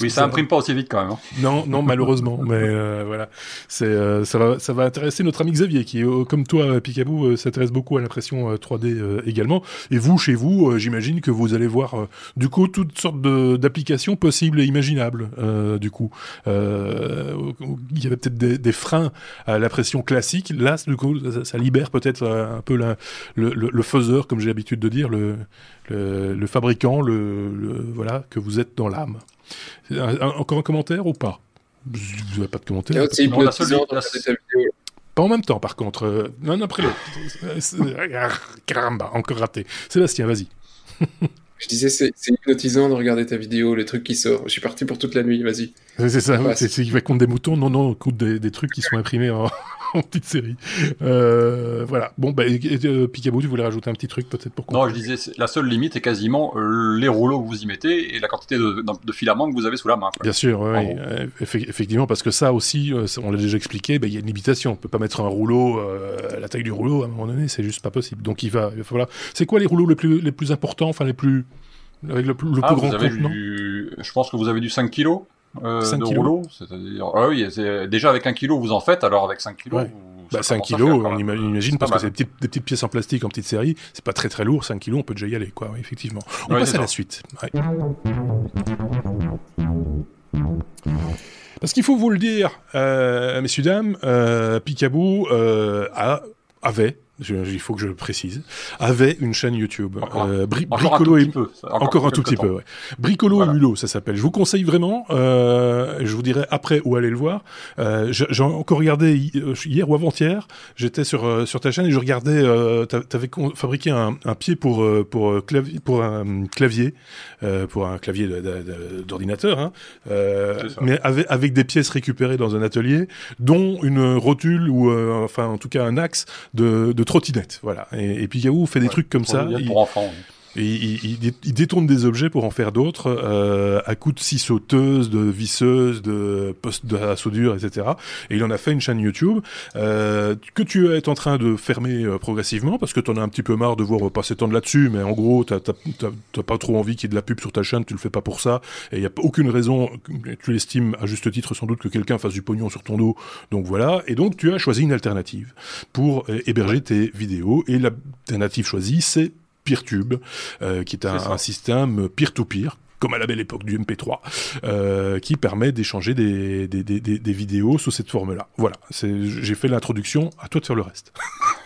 oui, ça imprime pas aussi vite quand même. Hein. Non, non, malheureusement. [laughs] mais voilà, c'est ça va, ça va intéresser notre ami Xavier qui, comme toi, Picaboo, s'intéresse beaucoup à l'impression 3D également. Et vous, chez vous, j'imagine que vous allez voir euh, du coup toutes sortes d'applications possibles et imaginables. Euh, du coup, euh, il y avait peut-être des, freins à la pression classique. Là, du coup, ça, libère peut-être un peu la, le, faiseur, comme j'ai l'habitude de dire, le, le, fabricant, le, voilà, que vous êtes dans l'âme. Encore un commentaire ou pas? Vous n'avez pas de commentaire pas en même temps, par contre. non, après l'autre. [laughs] Caramba, encore raté. Sébastien, vas-y. [laughs] Je disais, c'est hypnotisant de regarder ta vidéo, les trucs qui sortent. Je suis parti pour toute la nuit, vas-y. C'est ça, c'est qu'il va compte des moutons. Non, non, compte des, des trucs qui sont imprimés en, [laughs] en petite série. Euh, voilà. Bon, bah, euh, Picaboo, tu voulais rajouter un petit truc peut-être pour Non, je disais, la seule limite est quasiment euh, les rouleaux que vous y mettez et la quantité de, de filaments que vous avez sous la main. Bien sûr, oui. effectivement, parce que ça aussi, on l'a déjà expliqué, bah, il y a une limitation. On peut pas mettre un rouleau, la taille du rouleau, à un moment donné, c'est juste pas possible. Donc il va, voilà. C'est quoi les rouleaux les plus, les plus importants, enfin les plus, avec le, le ah, plus grand compte, Je pense que vous avez du 5 kilos euh, de rouleau, c'est-à-dire ah oui, déjà avec un kilo vous en faites, alors avec 5 kilos. Bah, 5 kilos, on imagine, parce que c'est des petites, pièces en plastique en petite série, c'est pas très très lourd, 5 kilos, on peut déjà y aller, quoi, effectivement. On passe à la suite. Parce qu'il faut vous le dire, euh, messieurs, dames, euh, Picaboo euh, a, avait il faut que je le précise, avait une chaîne YouTube. Encore, euh, Bricolo et encore, un tout petit peu. Ouais. Bricolo et Mulot, ça s'appelle. Je vous conseille vraiment. Euh, je vous dirai après où aller le voir. Euh, J'ai encore regardé euh, hier ou avant-hier. J'étais sur euh, sur ta chaîne et je regardais. Euh, T'avais fabriqué un, un, pied pour pour clavier pour un clavier pour un clavier d'ordinateur, hein, mais avec avec des pièces récupérées dans un atelier, dont une rotule ou enfin en tout cas un axe de, de trottinette, voilà. Et, et puis Yahoo fait des trucs comme ça. Pour enfants. Et il, détourne des objets pour en faire d'autres, euh, à coups de scie sauteuse, de visseuse, de poste soudure, etc. Et il en a fait une chaîne YouTube euh, que tu es en train de fermer euh, progressivement parce que tu en as un petit peu marre de voir passer tant de là-dessus. Mais en gros, t'as pas trop envie qu'il y ait de la pub sur ta chaîne, tu le fais pas pour ça. Et il y a aucune raison, tu l'estimes à juste titre sans doute que quelqu'un fasse du pognon sur ton dos. Donc voilà. Et donc tu as choisi une alternative pour héberger tes vidéos. Et l'alternative choisie, c'est PeerTube, euh, qui est un, système peer-to-peer, comme à la belle époque du MP3, euh, qui permet d'échanger des, des, des, des, vidéos sous cette forme-là. Voilà, j'ai fait l'introduction, à toi de faire le reste.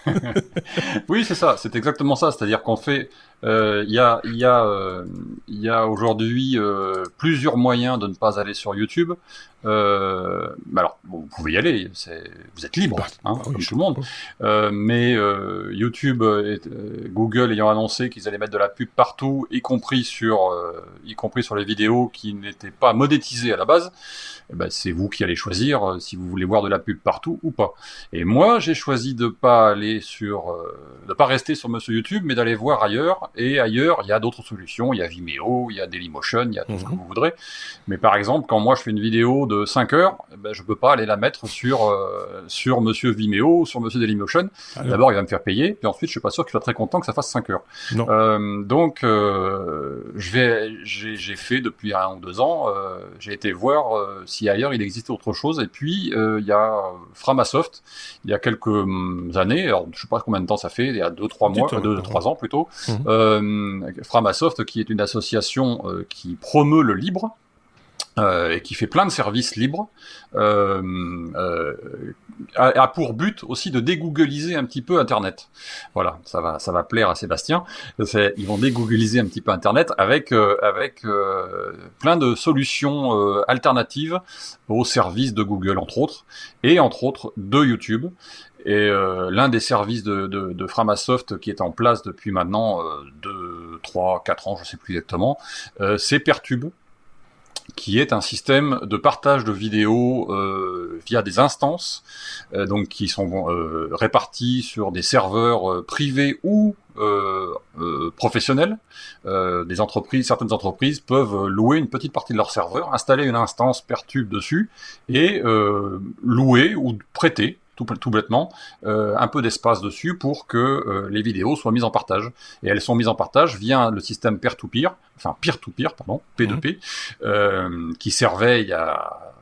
[laughs] oui, c'est ça, c'est exactement ça, c'est-à-dire qu'on fait il euh, y a, y a, euh, y a aujourd'hui euh, plusieurs moyens de ne pas aller sur YouTube. alors, vous pouvez y aller, vous êtes libre, bah, hein, bah comme tout le monde. mais YouTube, et, Google ayant annoncé qu'ils allaient mettre de la pub partout, y compris sur, y compris sur les vidéos qui n'étaient pas monétisées à la base, ben, c'est vous qui allez choisir si vous voulez voir de la pub partout ou pas. Et moi, j'ai choisi de pas aller sur, de pas rester sur Monsieur YouTube, mais d'aller voir ailleurs et ailleurs, il y a d'autres solutions. Il y a Vimeo, il y a Dailymotion, il y a tout ce que mhm. vous voudrez. Mais par exemple, quand moi je fais une vidéo de 5 heures, eh ben, je peux pas aller la mettre sur, euh, sur Monsieur Vimeo, sur Monsieur Dailymotion. Ah D'abord, il va me faire payer, puis ensuite, je suis pas sûr qu'il soit très content que ça fasse 5 heures. Euh, donc, euh, je vais, j'ai fait depuis un ou deux ans, euh, j'ai été voir euh, si ailleurs il existait autre chose. Et puis, il y a Framasoft, il y a quelques hum, années, alors je sais pas combien de temps ça fait, il y a 2-3 mois, 2-3 ans plutôt, mhm Framasoft, qui est une association qui promeut le libre, euh, et qui fait plein de services libres, euh, euh, a, pour but aussi de dégoogliser un petit peu Internet. Voilà, ça va, ça va plaire à Sébastien. Ils vont dégoogliser un petit peu Internet avec euh, avec euh, plein de solutions euh, alternatives aux services de Google entre autres, et entre autres de YouTube. Et l'un des services de, de, de, Framasoft qui est en place depuis maintenant euh, 2, 3, 4 ans, je sais plus exactement, c'est Pertube qui est un système de partage de vidéos euh, via des instances, euh, donc qui sont euh, réparties sur des serveurs euh, privés ou professionnels. des entreprises, certaines entreprises peuvent louer une petite partie de leur serveur, installer une instance Pertube dessus et louer ou prêter tout, tout bêtement, euh, un peu d'espace dessus pour que euh, les vidéos soient mises en partage. Et elles sont mises en partage via le système peer-to-peer, enfin peer-to-peer, pardon, P2P, mhm. euh, qui servait il y a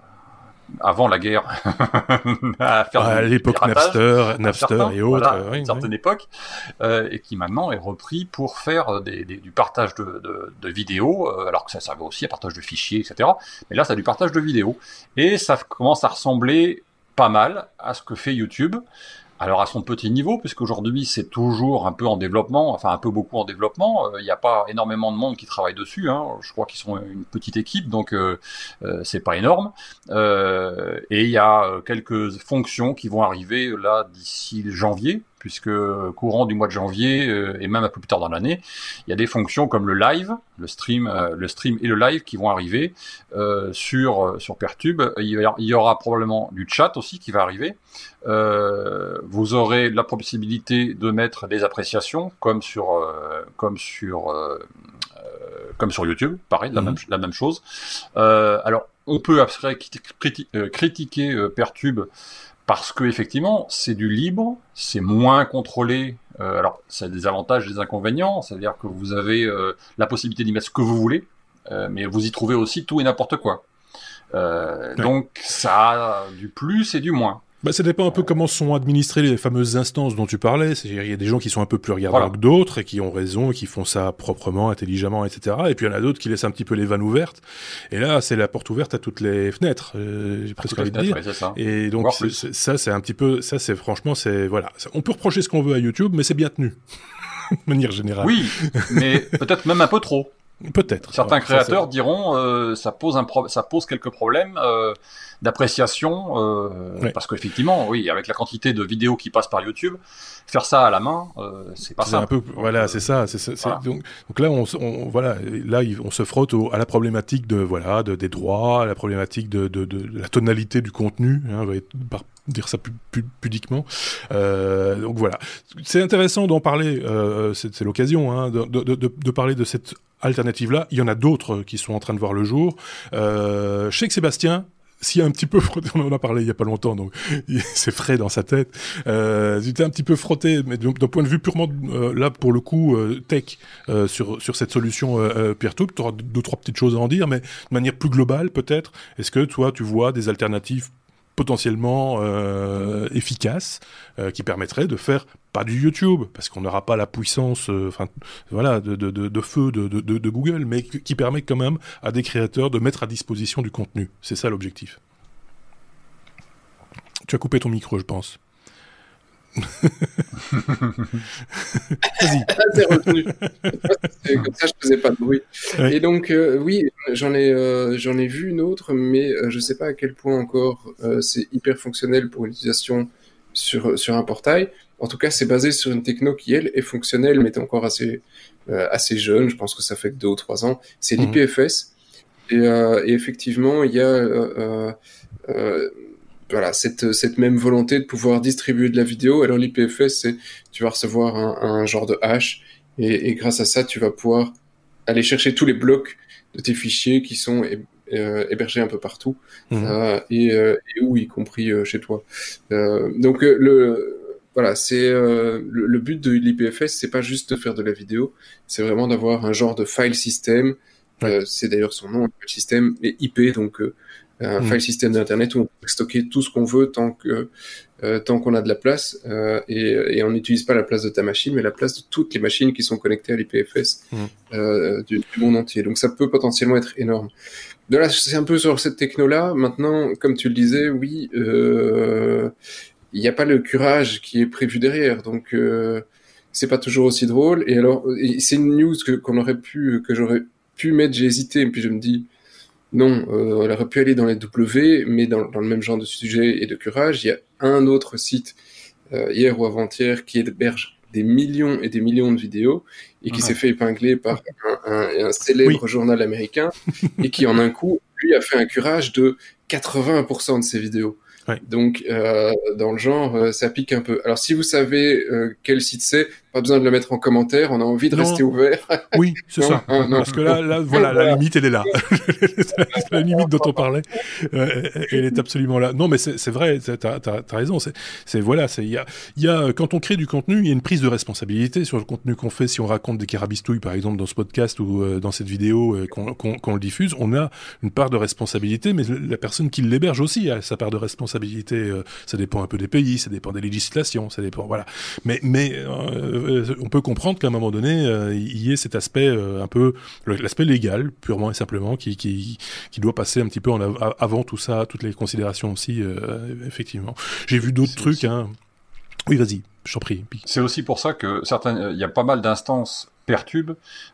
avant la guerre [laughs] à faire à l'époque Napster, Napster et autres, voilà, oui, une certaine époque, euh, et qui maintenant est repris pour faire des, des, du partage de, de, de vidéos, euh, alors que ça servait aussi à partage de fichiers, etc. Mais là, c'est du partage de vidéos, et ça commence à ressembler pas mal à ce que fait YouTube. Alors à son petit niveau, puisqu'aujourd'hui c'est toujours un peu en développement, enfin un peu beaucoup en développement. Euh, il n'y a pas énormément de monde qui travaille dessus. Hein. Je crois qu'ils sont une petite équipe, donc euh, euh c'est pas énorme. Euh, et il y a quelques fonctions qui vont arriver là d'ici janvier, puisque courant du mois de janvier euh, et même un peu plus tard dans l'année, il y a des fonctions comme le live, le stream, euh, le stream et le live qui vont arriver euh, sur sur Pertube. Il y aura probablement du chat aussi qui va arriver. vous aurez la possibilité de mettre des appréciations comme sur comme sur comme sur YouTube, pareil, la, mhm. même, la même chose. alors, on peut après critiquer Pertube parce que effectivement, c'est du libre, c'est moins contrôlé. Euh, alors, ça a des avantages, des inconvénients. C'est-à-dire que vous avez euh, la possibilité d'y mettre ce que vous voulez, euh, mais vous y trouvez aussi tout et n'importe quoi. Donc, ça a du plus et du moins. Bah, ça dépend un peu comment sont administrées les fameuses instances dont tu parlais. C'est-à-dire, il y a des gens qui sont un peu plus regardants que d'autres et qui ont raison et qui font ça proprement, intelligemment, etc. Et puis il y en a d'autres qui laissent un petit peu les vannes ouvertes. Et là, c'est la porte ouverte à toutes les fenêtres. Euh, J'ai presque envie de dire. Et donc ça, c'est un petit peu, ça, c'est franchement, c'est voilà. On peut reprocher ce qu'on veut à YouTube, mais c'est bien tenu. [laughs] de manière générale. Oui, mais peut-être même un peu trop. Peut-être. Certains créateurs diront euh, ça pose un ça pose quelques problèmes euh, d'appréciation euh, parce qu'effectivement, oui, avec la quantité de vidéos qui passent par YouTube, faire ça à la main, euh, c'est pas simple. Un peu, voilà, c'est ça. Donc, donc, là, on, on, voilà, là, on se frotte à la problématique de voilà, de, des droits, à la problématique de, de, de, la tonalité du contenu, hein, par dire ça pudiquement. Euh, donc voilà, c'est intéressant d'en parler. Euh, c'est l'occasion hein, de, de, de, de, parler de cette alternative-là. Il y en a d'autres qui sont en train de voir le jour. Euh, je sais que Sébastien s'y a un petit peu frotté, on en a parlé il y a pas longtemps, donc c'est frais dans sa tête. Euh, un petit peu frotté, mais d'un point de vue purement euh, là pour le coup euh, tech euh, sur sur cette solution euh, Peertube, tu auras deux trois petites choses à en dire, mais de manière plus globale peut-être. Est-ce que toi tu vois des alternatives potentiellement euh, efficace euh, qui permettrait de faire pas du YouTube parce qu'on n'aura pas la puissance euh, voilà de, de feu de, de, Google mais qui permet quand même à des créateurs de mettre à disposition du contenu. C'est ça l'objectif. Tu as coupé ton micro je pense Vas-y. Comme ça, je faisais pas de bruit. Et donc, euh, oui, j'en ai, euh, j'en ai vu une autre, mais euh, je sais pas à quel point encore c'est hyper fonctionnel pour l'utilisation sur, sur un portail. En tout cas, c'est basé sur une techno qui, elle, est fonctionnelle, mais est encore assez, assez jeune. Je pense que ça fait que deux ou trois ans. C'est mhm. l'IPFS. Et, et, effectivement, il y a voilà, cette, cette même volonté de pouvoir distribuer de la vidéo. Alors l'IPFS, c'est tu vas recevoir un, un genre de hash et, et, grâce à ça, tu vas pouvoir aller chercher tous les blocs de tes fichiers qui sont euh, hébergés un peu partout mmh. euh, et, euh, et, où, y compris euh, chez toi. Donc le voilà, c'est le, le, but de l'IPFS, c'est pas juste de faire de la vidéo, c'est vraiment d'avoir un genre de file system. c'est d'ailleurs son nom, file system, et IP, donc un mm. file system d'internet où on peut stocker tout ce qu'on veut tant que euh, tant qu'on a de la place euh, et, et, on n'utilise pas la place de ta machine mais la place de toutes les machines qui sont connectées à l'IPFS mm. euh, du, du, monde entier. Donc ça peut potentiellement être énorme. De là, c'est un peu sur cette techno-là. Maintenant, comme tu le disais, oui, euh, il n'y a pas le curage qui est prévu derrière, donc euh, c'est pas toujours aussi drôle. Et alors, c'est une news que qu'on aurait pu, que j'aurais pu mettre, j'ai hésité, et puis je me dis non, euh, elle aurait pu aller dans les W, mais dans, dans, le même genre de sujet et de curage, il y a un autre site euh, hier ou avant-hier qui héberge des millions et des millions de vidéos et qui s'est fait épingler par un, un, un célèbre journal américain et qui en un coup lui a fait un curage de 80% de ses vidéos. Ouais. Donc, euh, dans le genre, euh, ça pique un peu. Alors, si vous savez euh, quel site c'est, pas besoin de le mettre en commentaire. On a envie de rester ouvert. [laughs] Oui, c'est ça. Parce que là, là, voilà, la limite, elle est là. [laughs] la limite dont on parlait, euh, elle est absolument là. Non, mais c'est vrai. T'as as, raison. C'est voilà. Il y a, y a quand on crée du contenu, il y a une prise de responsabilité sur le contenu qu'on fait. Si on raconte des carabistouilles, par exemple, dans ce podcast ou euh, dans cette vidéo euh, qu'on qu le diffuse, on a une part de responsabilité, mais la personne qui l'héberge aussi a sa part de responsabilité. Ça dépend un peu des pays, ça dépend des législations, ça dépend. Voilà. Mais mais euh, on peut comprendre qu'à un moment donné, euh, il y ait cet aspect euh, un peu, l'aspect légal, purement et simplement, qui, qui, qui doit passer un petit peu en avant tout ça, toutes les considérations aussi, effectivement. J'ai vu d'autres trucs. Hein. Oui, vas-y, je t'en prie. C'est aussi pour ça que certains, il y a pas mal d'instances Pertube,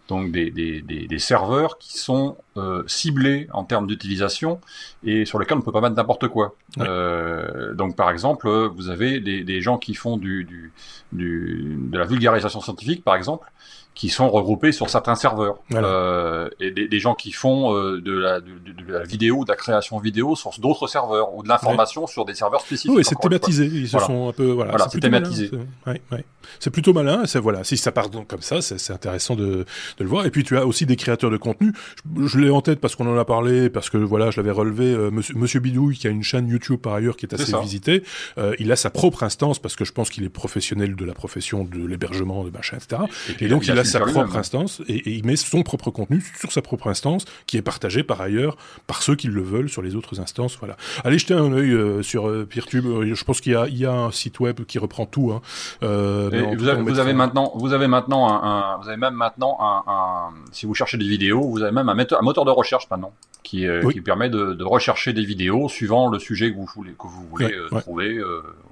donc des, des, des, des, serveurs qui sont euh, ciblés en termes d'utilisation et sur lesquels on ne peut pas mettre n'importe quoi. Euh, donc par exemple, vous avez des, des gens qui font du, du, du, de la vulgarisation scientifique, par exemple, qui sont regroupés sur certains serveurs euh, et des, des, gens qui font euh, de, la, de, de, la vidéo, de la création vidéo sur d'autres serveurs ou de l'information sur des serveurs spécifiques. Oui, c'est thématisé. Ils se sont un peu voilà. voilà c'est thématisé. Ouais, ouais. C'est plutôt malin. C'est voilà. Si ça part donc comme ça, c'est intéressant de, de, le voir. Et puis tu as aussi des créateurs de contenu. Je, je l'ai en tête parce qu'on en a parlé, parce que voilà, je l'avais relevé. Euh, Monsieur, Monsieur Bidouille, qui a une chaîne YouTube par ailleurs qui est assez est visitée, euh, il a sa propre instance parce que je pense qu'il est professionnel de la profession de l'hébergement, de machin, etc. Et, et donc il a sa propre instance et, et, il met son propre contenu sur sa propre instance qui est partagé par ailleurs par ceux qui le veulent sur les autres instances. Voilà. Allez jeter un œil euh, sur euh, Peertube. Je pense qu'il y, y a, un site web qui reprend tout. Hein. Euh, vous, avez, vous avez, maintenant, vous avez maintenant un, un, vous avez même maintenant un, si vous cherchez des vidéos, vous avez même un, un moteur de recherche maintenant qui, euh, oui. qui permet de, de, rechercher des vidéos suivant le sujet que vous voulez, que vous voulez ouais, euh, trouver.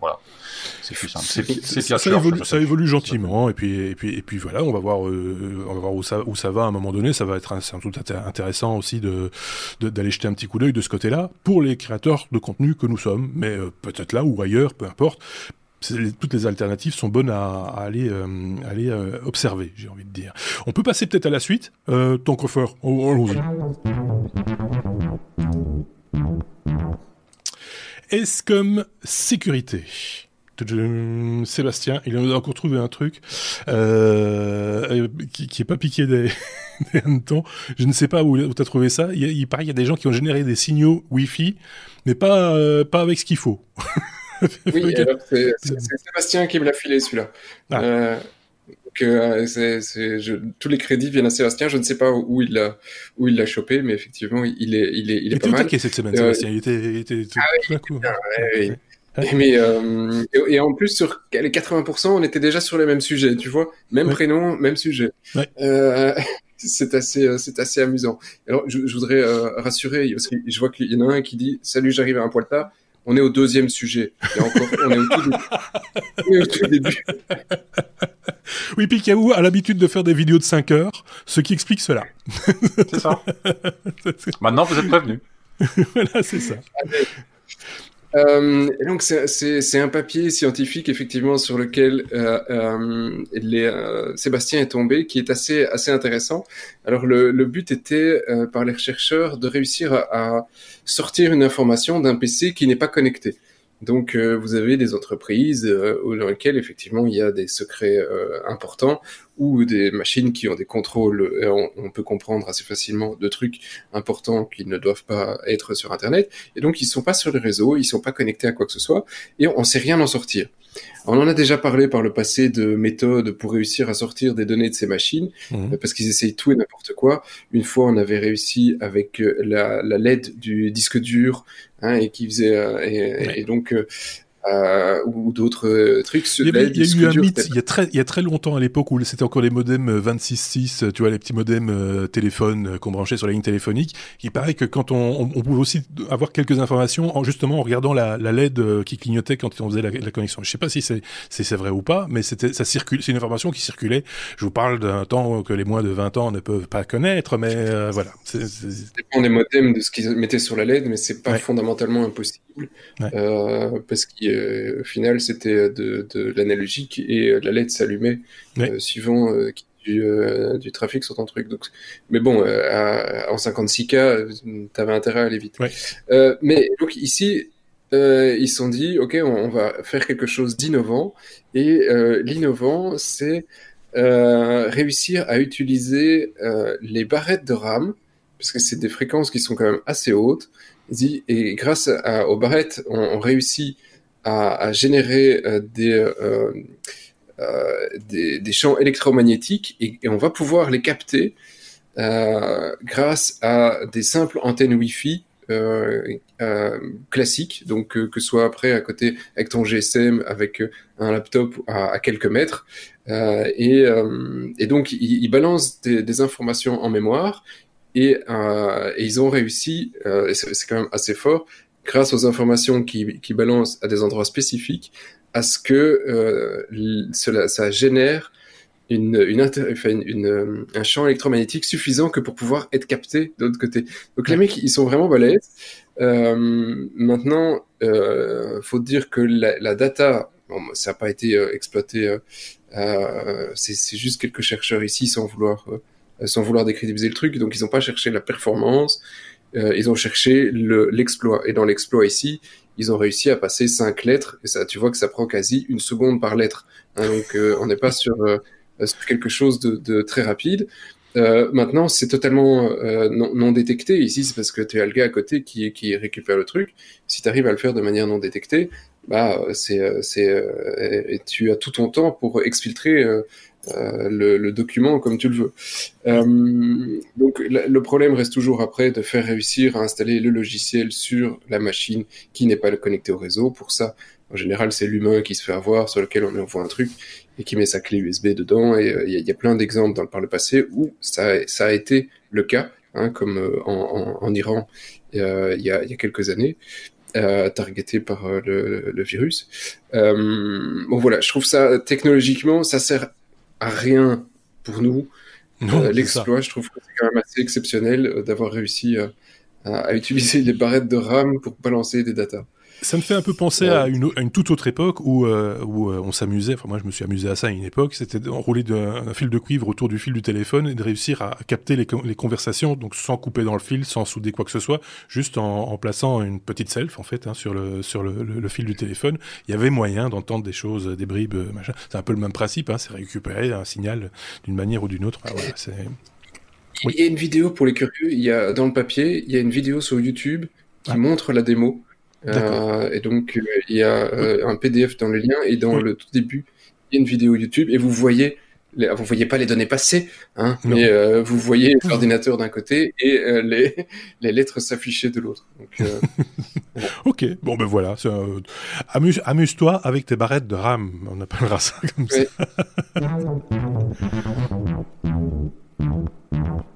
voilà. C'est plus simple. C'est ça, ça, évolue, ça évolue gentiment et puis et puis et puis voilà, on va voir euh, on va voir où ça où ça va à un moment donné. Ça va être sans doute intéressant aussi de d'aller jeter un petit coup d'œil de ce côté-là pour les créateurs de contenu que nous sommes, mais euh, peut-être là ou ailleurs, peu importe. Toutes les alternatives sont bonnes à, aller, euh, euh, observer, j'ai envie de dire. On peut passer peut-être à la suite. Euh, ton coffre, allons-y. Est-ce comme sécurité? Sébastien, il a encore trouvé un truc euh, qui, qui est pas piqué des, [laughs] des hannetons. Je ne sais pas où, où tu as trouvé ça. Il, il paraît qu'il y a des gens qui ont généré des signaux Wi-Fi, mais pas, pas avec ce qu'il faut. [laughs] [laughs] oui, c'est Sébastien qui me l'a filé celui-là. Ah. Euh, euh, c'est, tous les crédits viennent à Sébastien. Je ne sais pas où il l'a, où il l'a chopé, mais effectivement, il est, il est, il est il pas mal. cette semaine, euh, Sébastien. Il était, il était tout, ah, tout bien, ouais, oui. Mais euh, et, et, en plus sur les 80%, on était déjà sur les mêmes sujets, tu vois, même ouais. prénom, même sujet. Ouais. Euh, [laughs] c'est assez, c'est assez amusant. Alors, je, je voudrais euh, rassurer, parce que je vois qu'il y en a un qui dit "Salut, j'arrive à un poil tard." On est au deuxième sujet. Et encore, on est au tout début. On est au tout début. oui, Pikaou a l'habitude de faire des vidéos de 5 heures, ce qui explique cela. C'est ça. [laughs] Maintenant, vous êtes prévenus. [laughs] voilà, c'est ça. Euh, donc c'est un papier scientifique effectivement sur lequel euh, euh, Sébastien est tombé, qui est assez assez intéressant. Alors le, but était par les chercheurs de réussir à, à sortir une information d'un PC qui n'est pas connecté. Donc vous avez des entreprises dans lesquelles effectivement il y a des secrets importants ou des machines qui ont des contrôles, on, on, peut comprendre assez facilement de trucs importants qui ne doivent pas être sur Internet, et donc ils sont pas sur le réseau, ils sont pas connectés à quoi que ce soit, et on, ne sait rien en sortir. On en a déjà parlé par le passé de méthodes pour réussir à sortir des données de ces machines, mmh. euh, parce qu'ils essayent tout et n'importe quoi. Une fois, on avait réussi avec euh, la, la LED du disque dur, hein, et qui faisait, euh, et, donc euh, ou d'autres euh, trucs. Il y, a, il y a eu un mythe il y a très, il y a très longtemps à l'époque où c'était encore les modems 26.6, euh, tu vois, les petits modems euh, téléphones qu'on branchait sur la ligne téléphonique. Il paraît que quand on, on, pouvait aussi avoir quelques informations en justement en regardant la, la LED qui clignotait quand on faisait la, la connexion. Je sais pas si c'est c'est vrai ou pas, mais c'était ça circule, c'est une information qui circulait. Je vous parle d'un temps que les moins de 20 ans ne peuvent pas connaître, mais voilà. Ça dépend des modems de ce qu'ils mettaient sur la LED, mais c'est pas fondamentalement impossible euh, parce qu'au final c'était de, de l'analogique et la LED s'allumait euh, suivant euh, du, du, trafic sur ton truc. Donc, mais bon, en 56K, t'avais intérêt à aller vite. mais donc ici, ils se sont dit, ok, on, va faire quelque chose d'innovant. Et l'innovant, c'est réussir à utiliser les barrettes de RAM, parce que c'est des fréquences qui sont quand même assez hautes, et grâce à, aux barrettes, on, réussit à, générer euh, euh, euh, des, des, champs électromagnétiques et, on va pouvoir les capter grâce à des simples antennes Wi-Fi classiques, donc que ce soit après à côté avec ton GSM, avec un laptop à, quelques mètres, et, donc ils balancent des, des, informations en mémoire et, euh, et ils ont réussi, euh, c'est quand même assez fort, grâce aux informations qui, qui balancent à des endroits spécifiques, à ce que euh, cela, ça génère une, une, enfin une, un champ électromagnétique suffisant que pour pouvoir être capté de l'autre côté. Donc les mecs, ils sont vraiment balèzes. Euh, maintenant, euh, faut dire que la, la data, bon, ça n'a pas été euh, exploité. Euh, euh, c'est juste quelques chercheurs ici, sans vouloir euh, sans vouloir décrédibiliser le truc. Donc ils n'ont pas cherché la performance, euh, ils ont cherché l'exploit. et dans l'exploit ici, ils ont réussi à passer cinq lettres. Et ça, tu vois que ça prend quasi une seconde par lettre. Hein, donc euh, on n'est pas sur, quelque chose de, de très rapide. Euh, maintenant, c'est totalement euh, non, non, détecté. Ici, c'est parce que tu as le gars à côté qui, qui récupère le truc. Si tu arrives à le faire de manière non détectée, bah, c'est, c'est, tu as tout ton temps pour exfiltrer euh, le, le, document comme tu le veux. Euh, donc le problème reste toujours après de faire réussir à installer le logiciel sur la machine qui n'est pas connectée au réseau. Pour ça, en général, c'est l'humain qui se fait avoir, sur lequel on envoie un truc et qui met sa clé USB dedans. Et euh, il y, a plein d'exemples dans, par le passé où ça, ça a été le cas, hein, comme en, en, en, Iran il y, a, y a quelques années. Euh, targeté par le, le, virus. Euh, bon voilà, je trouve ça technologiquement, ça sert à rien pour nous. Euh, l'exploit, je trouve que c'est quand même assez exceptionnel euh, d'avoir réussi à, à, utiliser [laughs] les barrettes de RAM pour balancer des datas. Ça me fait un peu penser à, une, à, une, toute autre époque où, euh, où euh, on s'amusait, enfin moi je me suis amusé à ça à une époque, c'était d'enrouler un fil de cuivre autour du fil du téléphone et de réussir à capter les, les, conversations, donc sans couper dans le fil, sans souder quoi que ce soit, juste en, en plaçant une petite self en fait hein, sur, le, sur le, le, fil du téléphone. Il y avait moyen d'entendre des choses, des bribes, machin. C'est un peu le même principe, hein, c'est récupérer un signal d'une manière ou d'une autre. Ah, voilà, c'est... Oui. Il y a une vidéo pour les curieux, il y a dans le papier, il y a une vidéo sur YouTube qui ah. montre la démo. Euh, et donc, euh, il y a euh, un PDF dans le lien et dans le tout début, il y a une vidéo YouTube et vous voyez, les, vous voyez pas les données passées, hein, mais euh, vous voyez l'ordinateur d'un côté et euh, les, [laughs] les lettres s'afficher de l'autre. [laughs] Ok, bon ben voilà, amuse, amuse-toi avec tes barrettes de RAM, on appellera ça comme ça. [laughs]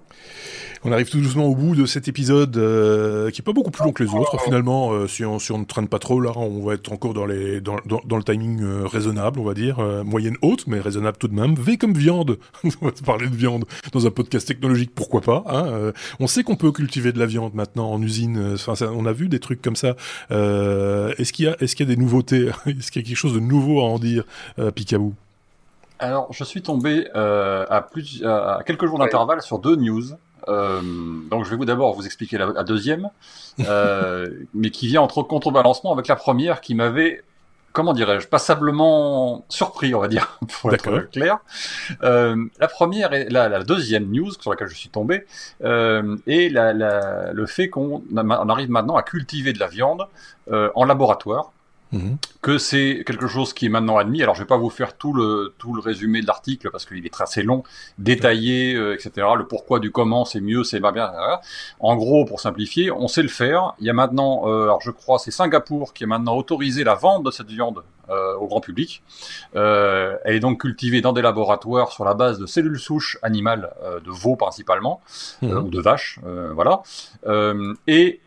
On arrive tout doucement au bout de cet épisode euh, qui est pas beaucoup plus long que les autres. Finalement, euh, si, on, ne traîne pas trop, là, on va être encore dans, le timing euh, raisonnable, on va dire. Moyenne haute, mais raisonnable tout de même. V comme viande. [laughs] on va parler de viande dans un podcast technologique, pourquoi pas. Hein on sait qu'on peut cultiver de la viande maintenant en usine. Enfin, on a vu des trucs comme ça. est-ce qu'il y, a, des nouveautés? [laughs] Est-ce qu'il y a quelque chose de nouveau à en dire, Picabou? Alors, je suis tombé à quelques jours d'intervalle sur deux news. Euh, donc je vais vous d'abord vous expliquer la, deuxième, euh, mais qui vient entre contrebalancement avec la première qui m'avait comment dirais-je, passablement surpris, on va dire, [laughs] pour être clair. Euh, la première et la, deuxième news sur laquelle je suis tombé est la, le fait qu'on arrive maintenant à cultiver de la viande en laboratoire Mhm. que c'est quelque chose qui est maintenant admis. Alors, je vais pas vous faire tout le tout le résumé de l'article parce qu'il est très assez long, détaillé, euh, etc. Le pourquoi du comment, c'est mieux, c'est pas bien. En gros, pour simplifier, on sait le faire. Il y a maintenant, euh, alors je crois, c'est Singapour qui a maintenant autorisé la vente de cette viande euh, au grand public. elle est donc cultivée dans des laboratoires sur la base de cellules souches animales de veaux principalement mhm. ou de vaches, voilà. et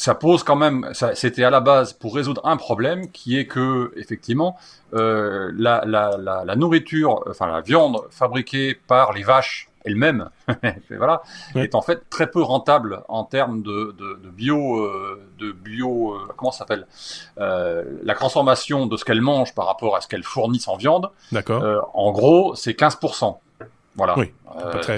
ça pose quand même, c'était à la base pour résoudre un problème qui est que effectivement euh, la, la, la, la, nourriture, enfin la viande fabriquée par les vaches elles-mêmes, [laughs] voilà, est en fait très peu rentable en termes de, de, de bio, euh, de bio, euh, comment ça s'appelle, la transformation de ce qu'elles mangent par rapport à ce qu'elles fournissent en viande. D'accord. En gros, c'est 15%. Voilà. Oui,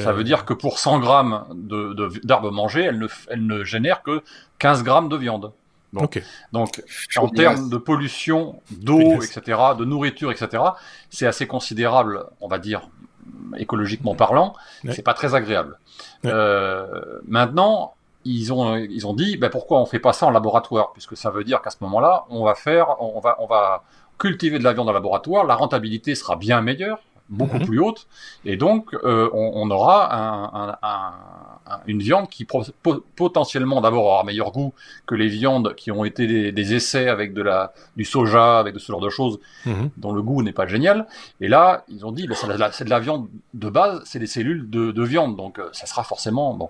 Ça veut dire que pour 100 grammes d'herbes de, mangées, elle ne, elle ne génère que 15 grammes de viande. Donc, donc en termes de pollution, d'eau, etc., de nourriture, etc., c'est assez considérable, on va dire, écologiquement parlant. C'est pas très agréable. Euh, maintenant, ils ont, ils ont dit, ben pourquoi on fait pas ça en laboratoire, puisque ça veut dire qu'à ce moment-là, on va faire, on va, on va cultiver de la viande en laboratoire, la rentabilité sera bien meilleure, beaucoup mhm. plus haute, et donc euh, on, on, aura un, un, un, une viande qui potentiellement d'abord aura meilleur goût que les viandes qui ont été des, des, essais avec de la du soja, avec de ce genre de choses mhm. dont le goût n'est pas génial. Et là, ils ont dit, ben, c'est de, la viande de base, c'est des cellules de, de viande, donc euh, ça sera forcément bon.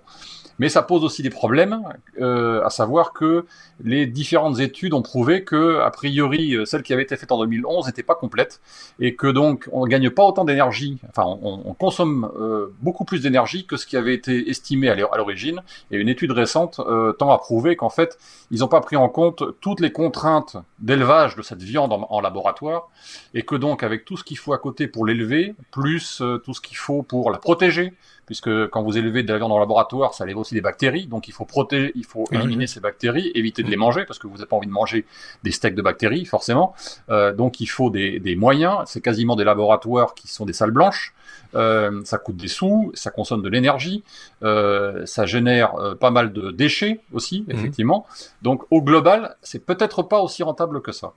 Mais ça pose aussi des problèmes, euh, à savoir que les différentes études ont prouvé que, a priori, euh, celle qui avait été faite en 2011 n'était pas complète et que donc on gagne pas autant d'énergie, enfin on, on consomme euh, beaucoup plus d'énergie que ce qui avait été estimé à l'origine. Et une étude récente tend à prouver qu'en fait ils n'ont pas pris en compte toutes les contraintes d'élevage de cette viande en, laboratoire et que donc avec tout ce qu'il faut à côté pour l'élever, plus tout ce qu'il faut pour la protéger, puisque quand vous élevez de la viande en laboratoire, ça élève aussi des bactéries, donc il faut protéger, il faut ah éliminer ces bactéries, éviter de les manger, parce que vous n'avez pas envie de manger des steaks de bactéries, forcément. Euh, donc il faut des, des moyens, c'est quasiment des laboratoires qui sont des salles blanches, euh, ça coûte des sous, ça consomme de l'énergie, euh, ça génère euh, pas mal de déchets aussi, mhm. effectivement. Donc au global, c'est peut-être pas aussi rentable que ça.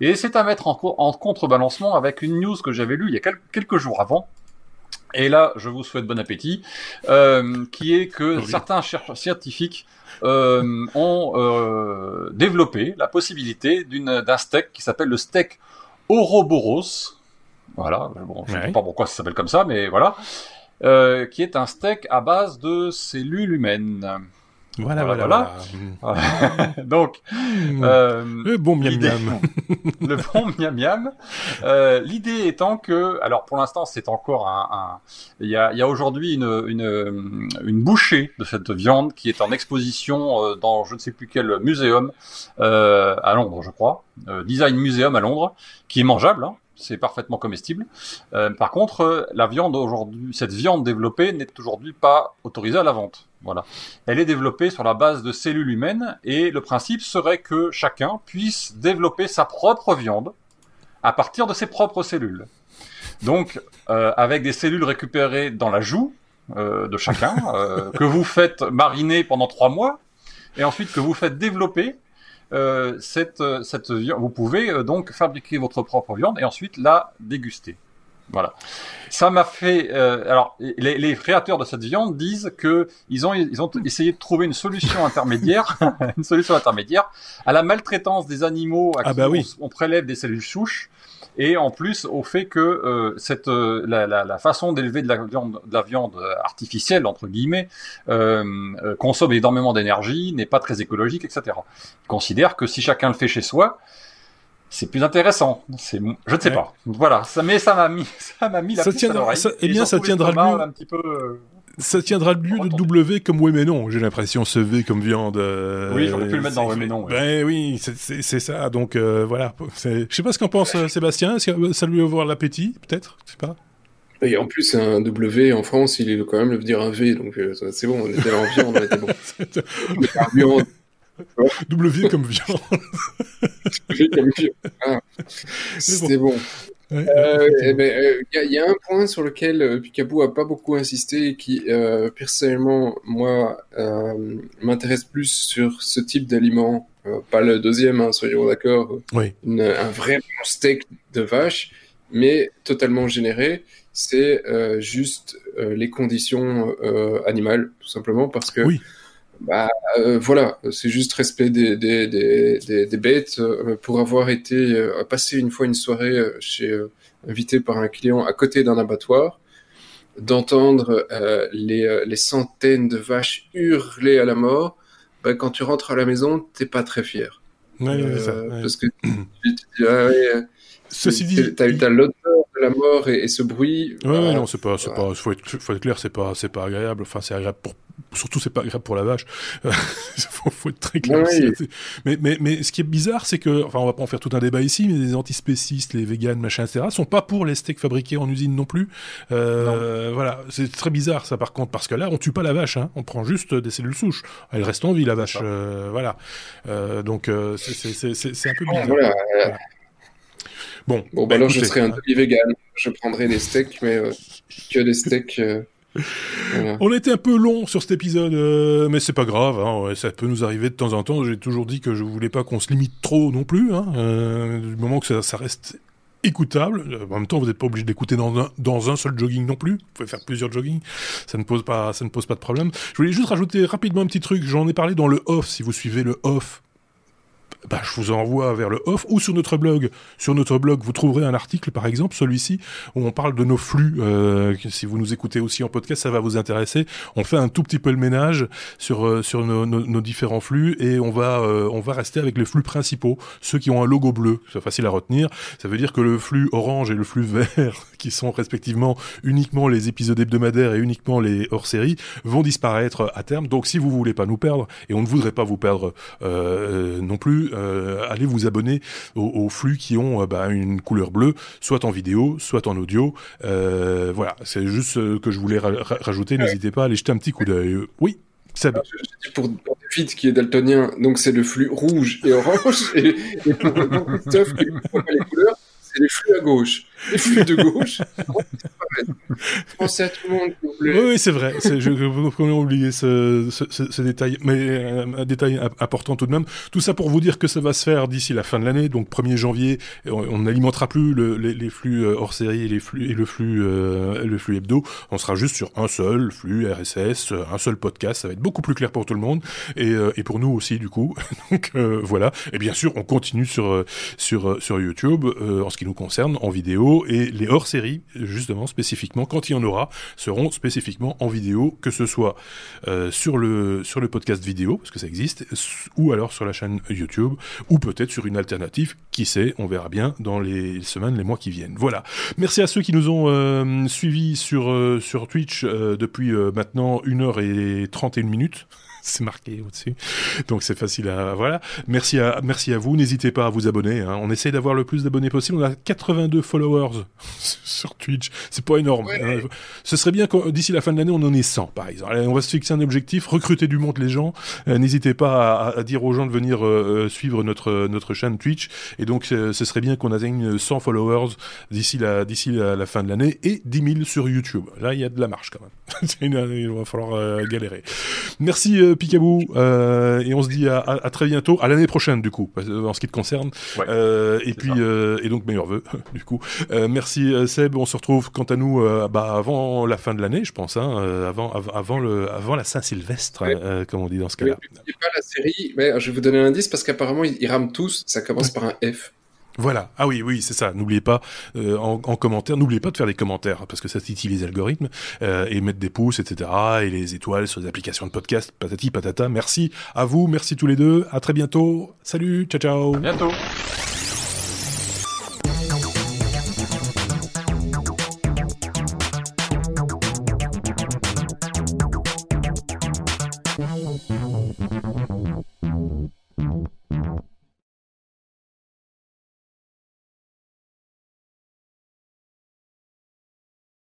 Et c'est à mettre en, en contrebalancement avec une news que j'avais lue il y a quelques jours avant, et là, je vous souhaite bon appétit, euh, qui est que certains chercheurs scientifiques euh, ont euh, développé la possibilité d'un steak qui s'appelle le steak Ouroboros. Voilà, bon, je ne sais pas pourquoi ça s'appelle comme ça, mais voilà. Euh, qui est un steak à base de cellules humaines. Voilà, voilà, voilà. [laughs] Donc, hmm. euh, le bon miam miam. [laughs] le bon miam miam. Euh, L'idée étant que, alors pour l'instant, c'est encore un. Il y a, y a aujourd'hui une, une, une, bouchée de cette viande qui est en exposition euh, dans je ne sais plus quel muséum euh, à Londres, je crois, euh, Design Museum à Londres, qui est mangeable. Hein c'est parfaitement comestible. Euh, par contre, la viande aujourd'hui, cette viande développée n'est aujourd'hui pas autorisée à la vente. Voilà. Elle est développée sur la base de cellules humaines et le principe serait que chacun puisse développer sa propre viande à partir de ses propres cellules. Donc, euh, avec des cellules récupérées dans la joue euh, de chacun, euh, [laughs] que vous faites mariner pendant trois mois, et ensuite que vous faites développer euh, cette, cette viande. Vous pouvez donc fabriquer votre propre viande et ensuite la déguster. Voilà. Ça m'a fait. Euh, alors, les, les, créateurs de cette viande disent que ils ont ils ont essayé de trouver une solution intermédiaire, [laughs] une solution intermédiaire à la maltraitance des animaux à ah qui bah oui. on, prélève des cellules souches et en plus au fait que euh, cette euh, la, la, la, façon d'élever de la viande de la viande artificielle entre guillemets euh, euh consomme énormément d'énergie, n'est pas très écologique, etc. Ils considèrent que si chacun le fait chez soi, c'est plus intéressant. C'est, je ne sais pas. Voilà, ça, mais ça m'a mis, [laughs] ça m'a mis la ça tiendra, ça, Eh bien, ça tiendra le mieux. Un petit peu, euh, ça tiendra le lieu de W comme oui mais non. J'ai l'impression ce V comme viande. Euh, oui, j'aurais pu le mettre dans oui mais non. Ouais. Ben oui, c'est ça. Donc euh, voilà. Je sais pas ce qu'en pense euh, Sébastien. Que ça lui ouvre l'appétit, peut-être? Je sais pas. Et en plus, un W en France, il est quand même le dire un V, donc c'est bon, on était en viande, on était bon. [laughs] [laughs] Double vie comme viande. comme viande. Ah. C'était bon. Il euh, eh ben, euh, y, a un point sur lequel euh, Picaboo a pas beaucoup insisté et qui, euh, personnellement, moi, m'intéresse plus sur ce type d'aliment. pas le deuxième, hein, soyons d'accord. Oui. un vrai steak de vache, mais totalement généré. C'est juste les conditions animales, tout simplement, parce que oui. Bah euh, voilà, c'est juste respect des, des, des, des, bêtes. Euh, pour avoir été euh, passé une fois une soirée chez invité par un client à côté d'un abattoir, d'entendre les, les centaines de vaches hurler à la mort, bah, quand tu rentres à la maison, t'es pas très fier. Ouais, ça, Parce que tu dis, ah ouais, Ceci dit, t'as eu l'odeur de la mort et, ce bruit. Ouais, ouais non, c'est pas, c'est pas, faut être, faut être clair, c'est pas, c'est pas agréable. Enfin, c'est agréable pour surtout c'est pas grave pour la vache. [laughs] faut, faut, être très clair. Mais, mais, mais ce qui est bizarre, c'est que, enfin, on va pas en faire tout un débat ici, mais les antispécistes, les véganes, machin, etc., sont pas pour les steaks fabriqués en usine non plus. Euh, voilà, c'est très bizarre ça par contre, parce que là, on tue pas la vache, hein. on prend juste des cellules souches. Elle reste en vie la vache, euh, voilà. Euh, donc euh, c'est un peu bizarre. Voilà. Bon, bon bah, bah alors je serais un demi vegan. Je prendrais des steaks, mais que des steaks. On était un peu long sur cet épisode, euh, mais c'est pas grave, hein, ça peut nous arriver de temps en temps. J'ai toujours dit que je voulais pas qu'on se limite trop non plus, hein, euh, du moment que ça, reste écoutable. En même temps, vous n'êtes pas obligé d'écouter dans un, dans un seul jogging non plus. Vous pouvez faire plusieurs joggings. Ça ne pose pas, ça ne pose pas de problème. Je voulais juste rajouter rapidement un petit truc. J'en ai parlé dans le off. Si vous suivez le off bah, je vous envoie vers le off ou sur notre blog. Sur notre blog, vous trouverez un article, par exemple, celui-ci, où on parle de nos flux. Euh, si vous nous écoutez aussi en podcast, ça va vous intéresser. On fait un tout petit peu le ménage sur euh, sur nos, différents flux et on va euh, on va rester avec les flux principaux, ceux qui ont un logo bleu. C'est facile à retenir. Ça veut dire que le flux orange et le flux vert, qui sont respectivement uniquement les épisodes hebdomadaires et uniquement les hors-série, vont disparaître à terme. Donc, si vous voulez pas nous perdre, et on ne voudrait pas vous perdre non plus, euh, allez vous abonner aux, flux qui ont euh, bah, une couleur bleue, soit en vidéo, soit en audio. Euh, voilà, c'est juste ce que je voulais rajouter. N'hésitez pas à aller jeter un petit coup d'œil. Oui. Ça... Pour, pour David qui est daltonien, donc c'est le flux rouge et orange, [laughs] et, pour, Christophe qui les couleurs, c'est les flux à gauche. [laughs] Les flux de gauche, [laughs] Pensez à tout le monde, Oui, oui c'est vrai. Je vais oublier ce, ce, ce, détail, mais euh, un détail important tout de même. Tout ça pour vous dire que ça va se faire d'ici la fin de l'année, donc 1er janvier. On n'alimentera plus le, les, les, flux euh, hors série et, les flux, et le flux euh, le flux hebdo. On sera juste sur un seul flux RSS, un seul podcast. Ça va être beaucoup plus clair pour tout le monde et, et pour nous aussi du coup. [laughs] donc voilà. Et bien sûr, on continue sur sur sur YouTube en ce qui nous concerne en vidéo et les hors-séries, justement, spécifiquement, quand il y en aura, seront spécifiquement en vidéo, que ce soit euh, sur, le, sur le podcast vidéo, parce que ça existe, ou alors sur la chaîne YouTube, ou peut-être sur une alternative, qui sait, on verra bien dans les semaines, les mois qui viennent. Voilà. Merci à ceux qui nous ont euh, suivis sur, euh, sur Twitch depuis maintenant 1h et 31 minutes. [laughs] c'est marqué au-dessus. Donc c'est facile à voilà. Merci à merci à vous. N'hésitez pas à vous abonner. Hein. On essaie d'avoir le plus d'abonnés possible. On a 82 followers [laughs] sur Twitch. C'est pas énorme. Hein. Ce serait bien que d'ici la fin de l'année on en ait 100 par exemple. Allez, on va se fixer un objectif, recruter du monde les gens. Euh, n'hésitez pas à, dire aux gens de venir euh, euh, suivre notre notre chaîne Twitch. Et donc ce serait bien qu'on atteigne 100 followers d'ici la d'ici la, fin de l'année et 10 000 sur YouTube. Là il y a de la marche quand même. [laughs] il va falloir galérer. Merci. Picabou, euh, et on se dit à, très bientôt, à l'année prochaine du coup, en ce qui te concerne. Euh, et puis, euh, et donc meilleurs vœux [laughs] du coup. merci Seb, on se retrouve quant à nous bah, avant la fin de l'année, je pense, hein, avant, avant, le, avant la Saint-Sylvestre, comme on dit dans ce cas-là. pas la série, mais je vais vous donner un indice parce qu'apparemment ils, ils rament tous, ça commence par un F. Voilà. Ah oui, oui, c'est ça. N'oubliez pas euh, en, commentaire, n'oubliez pas de faire des commentaires parce que ça titille les algorithmes euh, et mettre des pouces, etc. Et les étoiles sur les applications de podcast, patati patata. Merci à vous, merci tous les deux. À très bientôt. Salut, ciao, ciao. bientôt.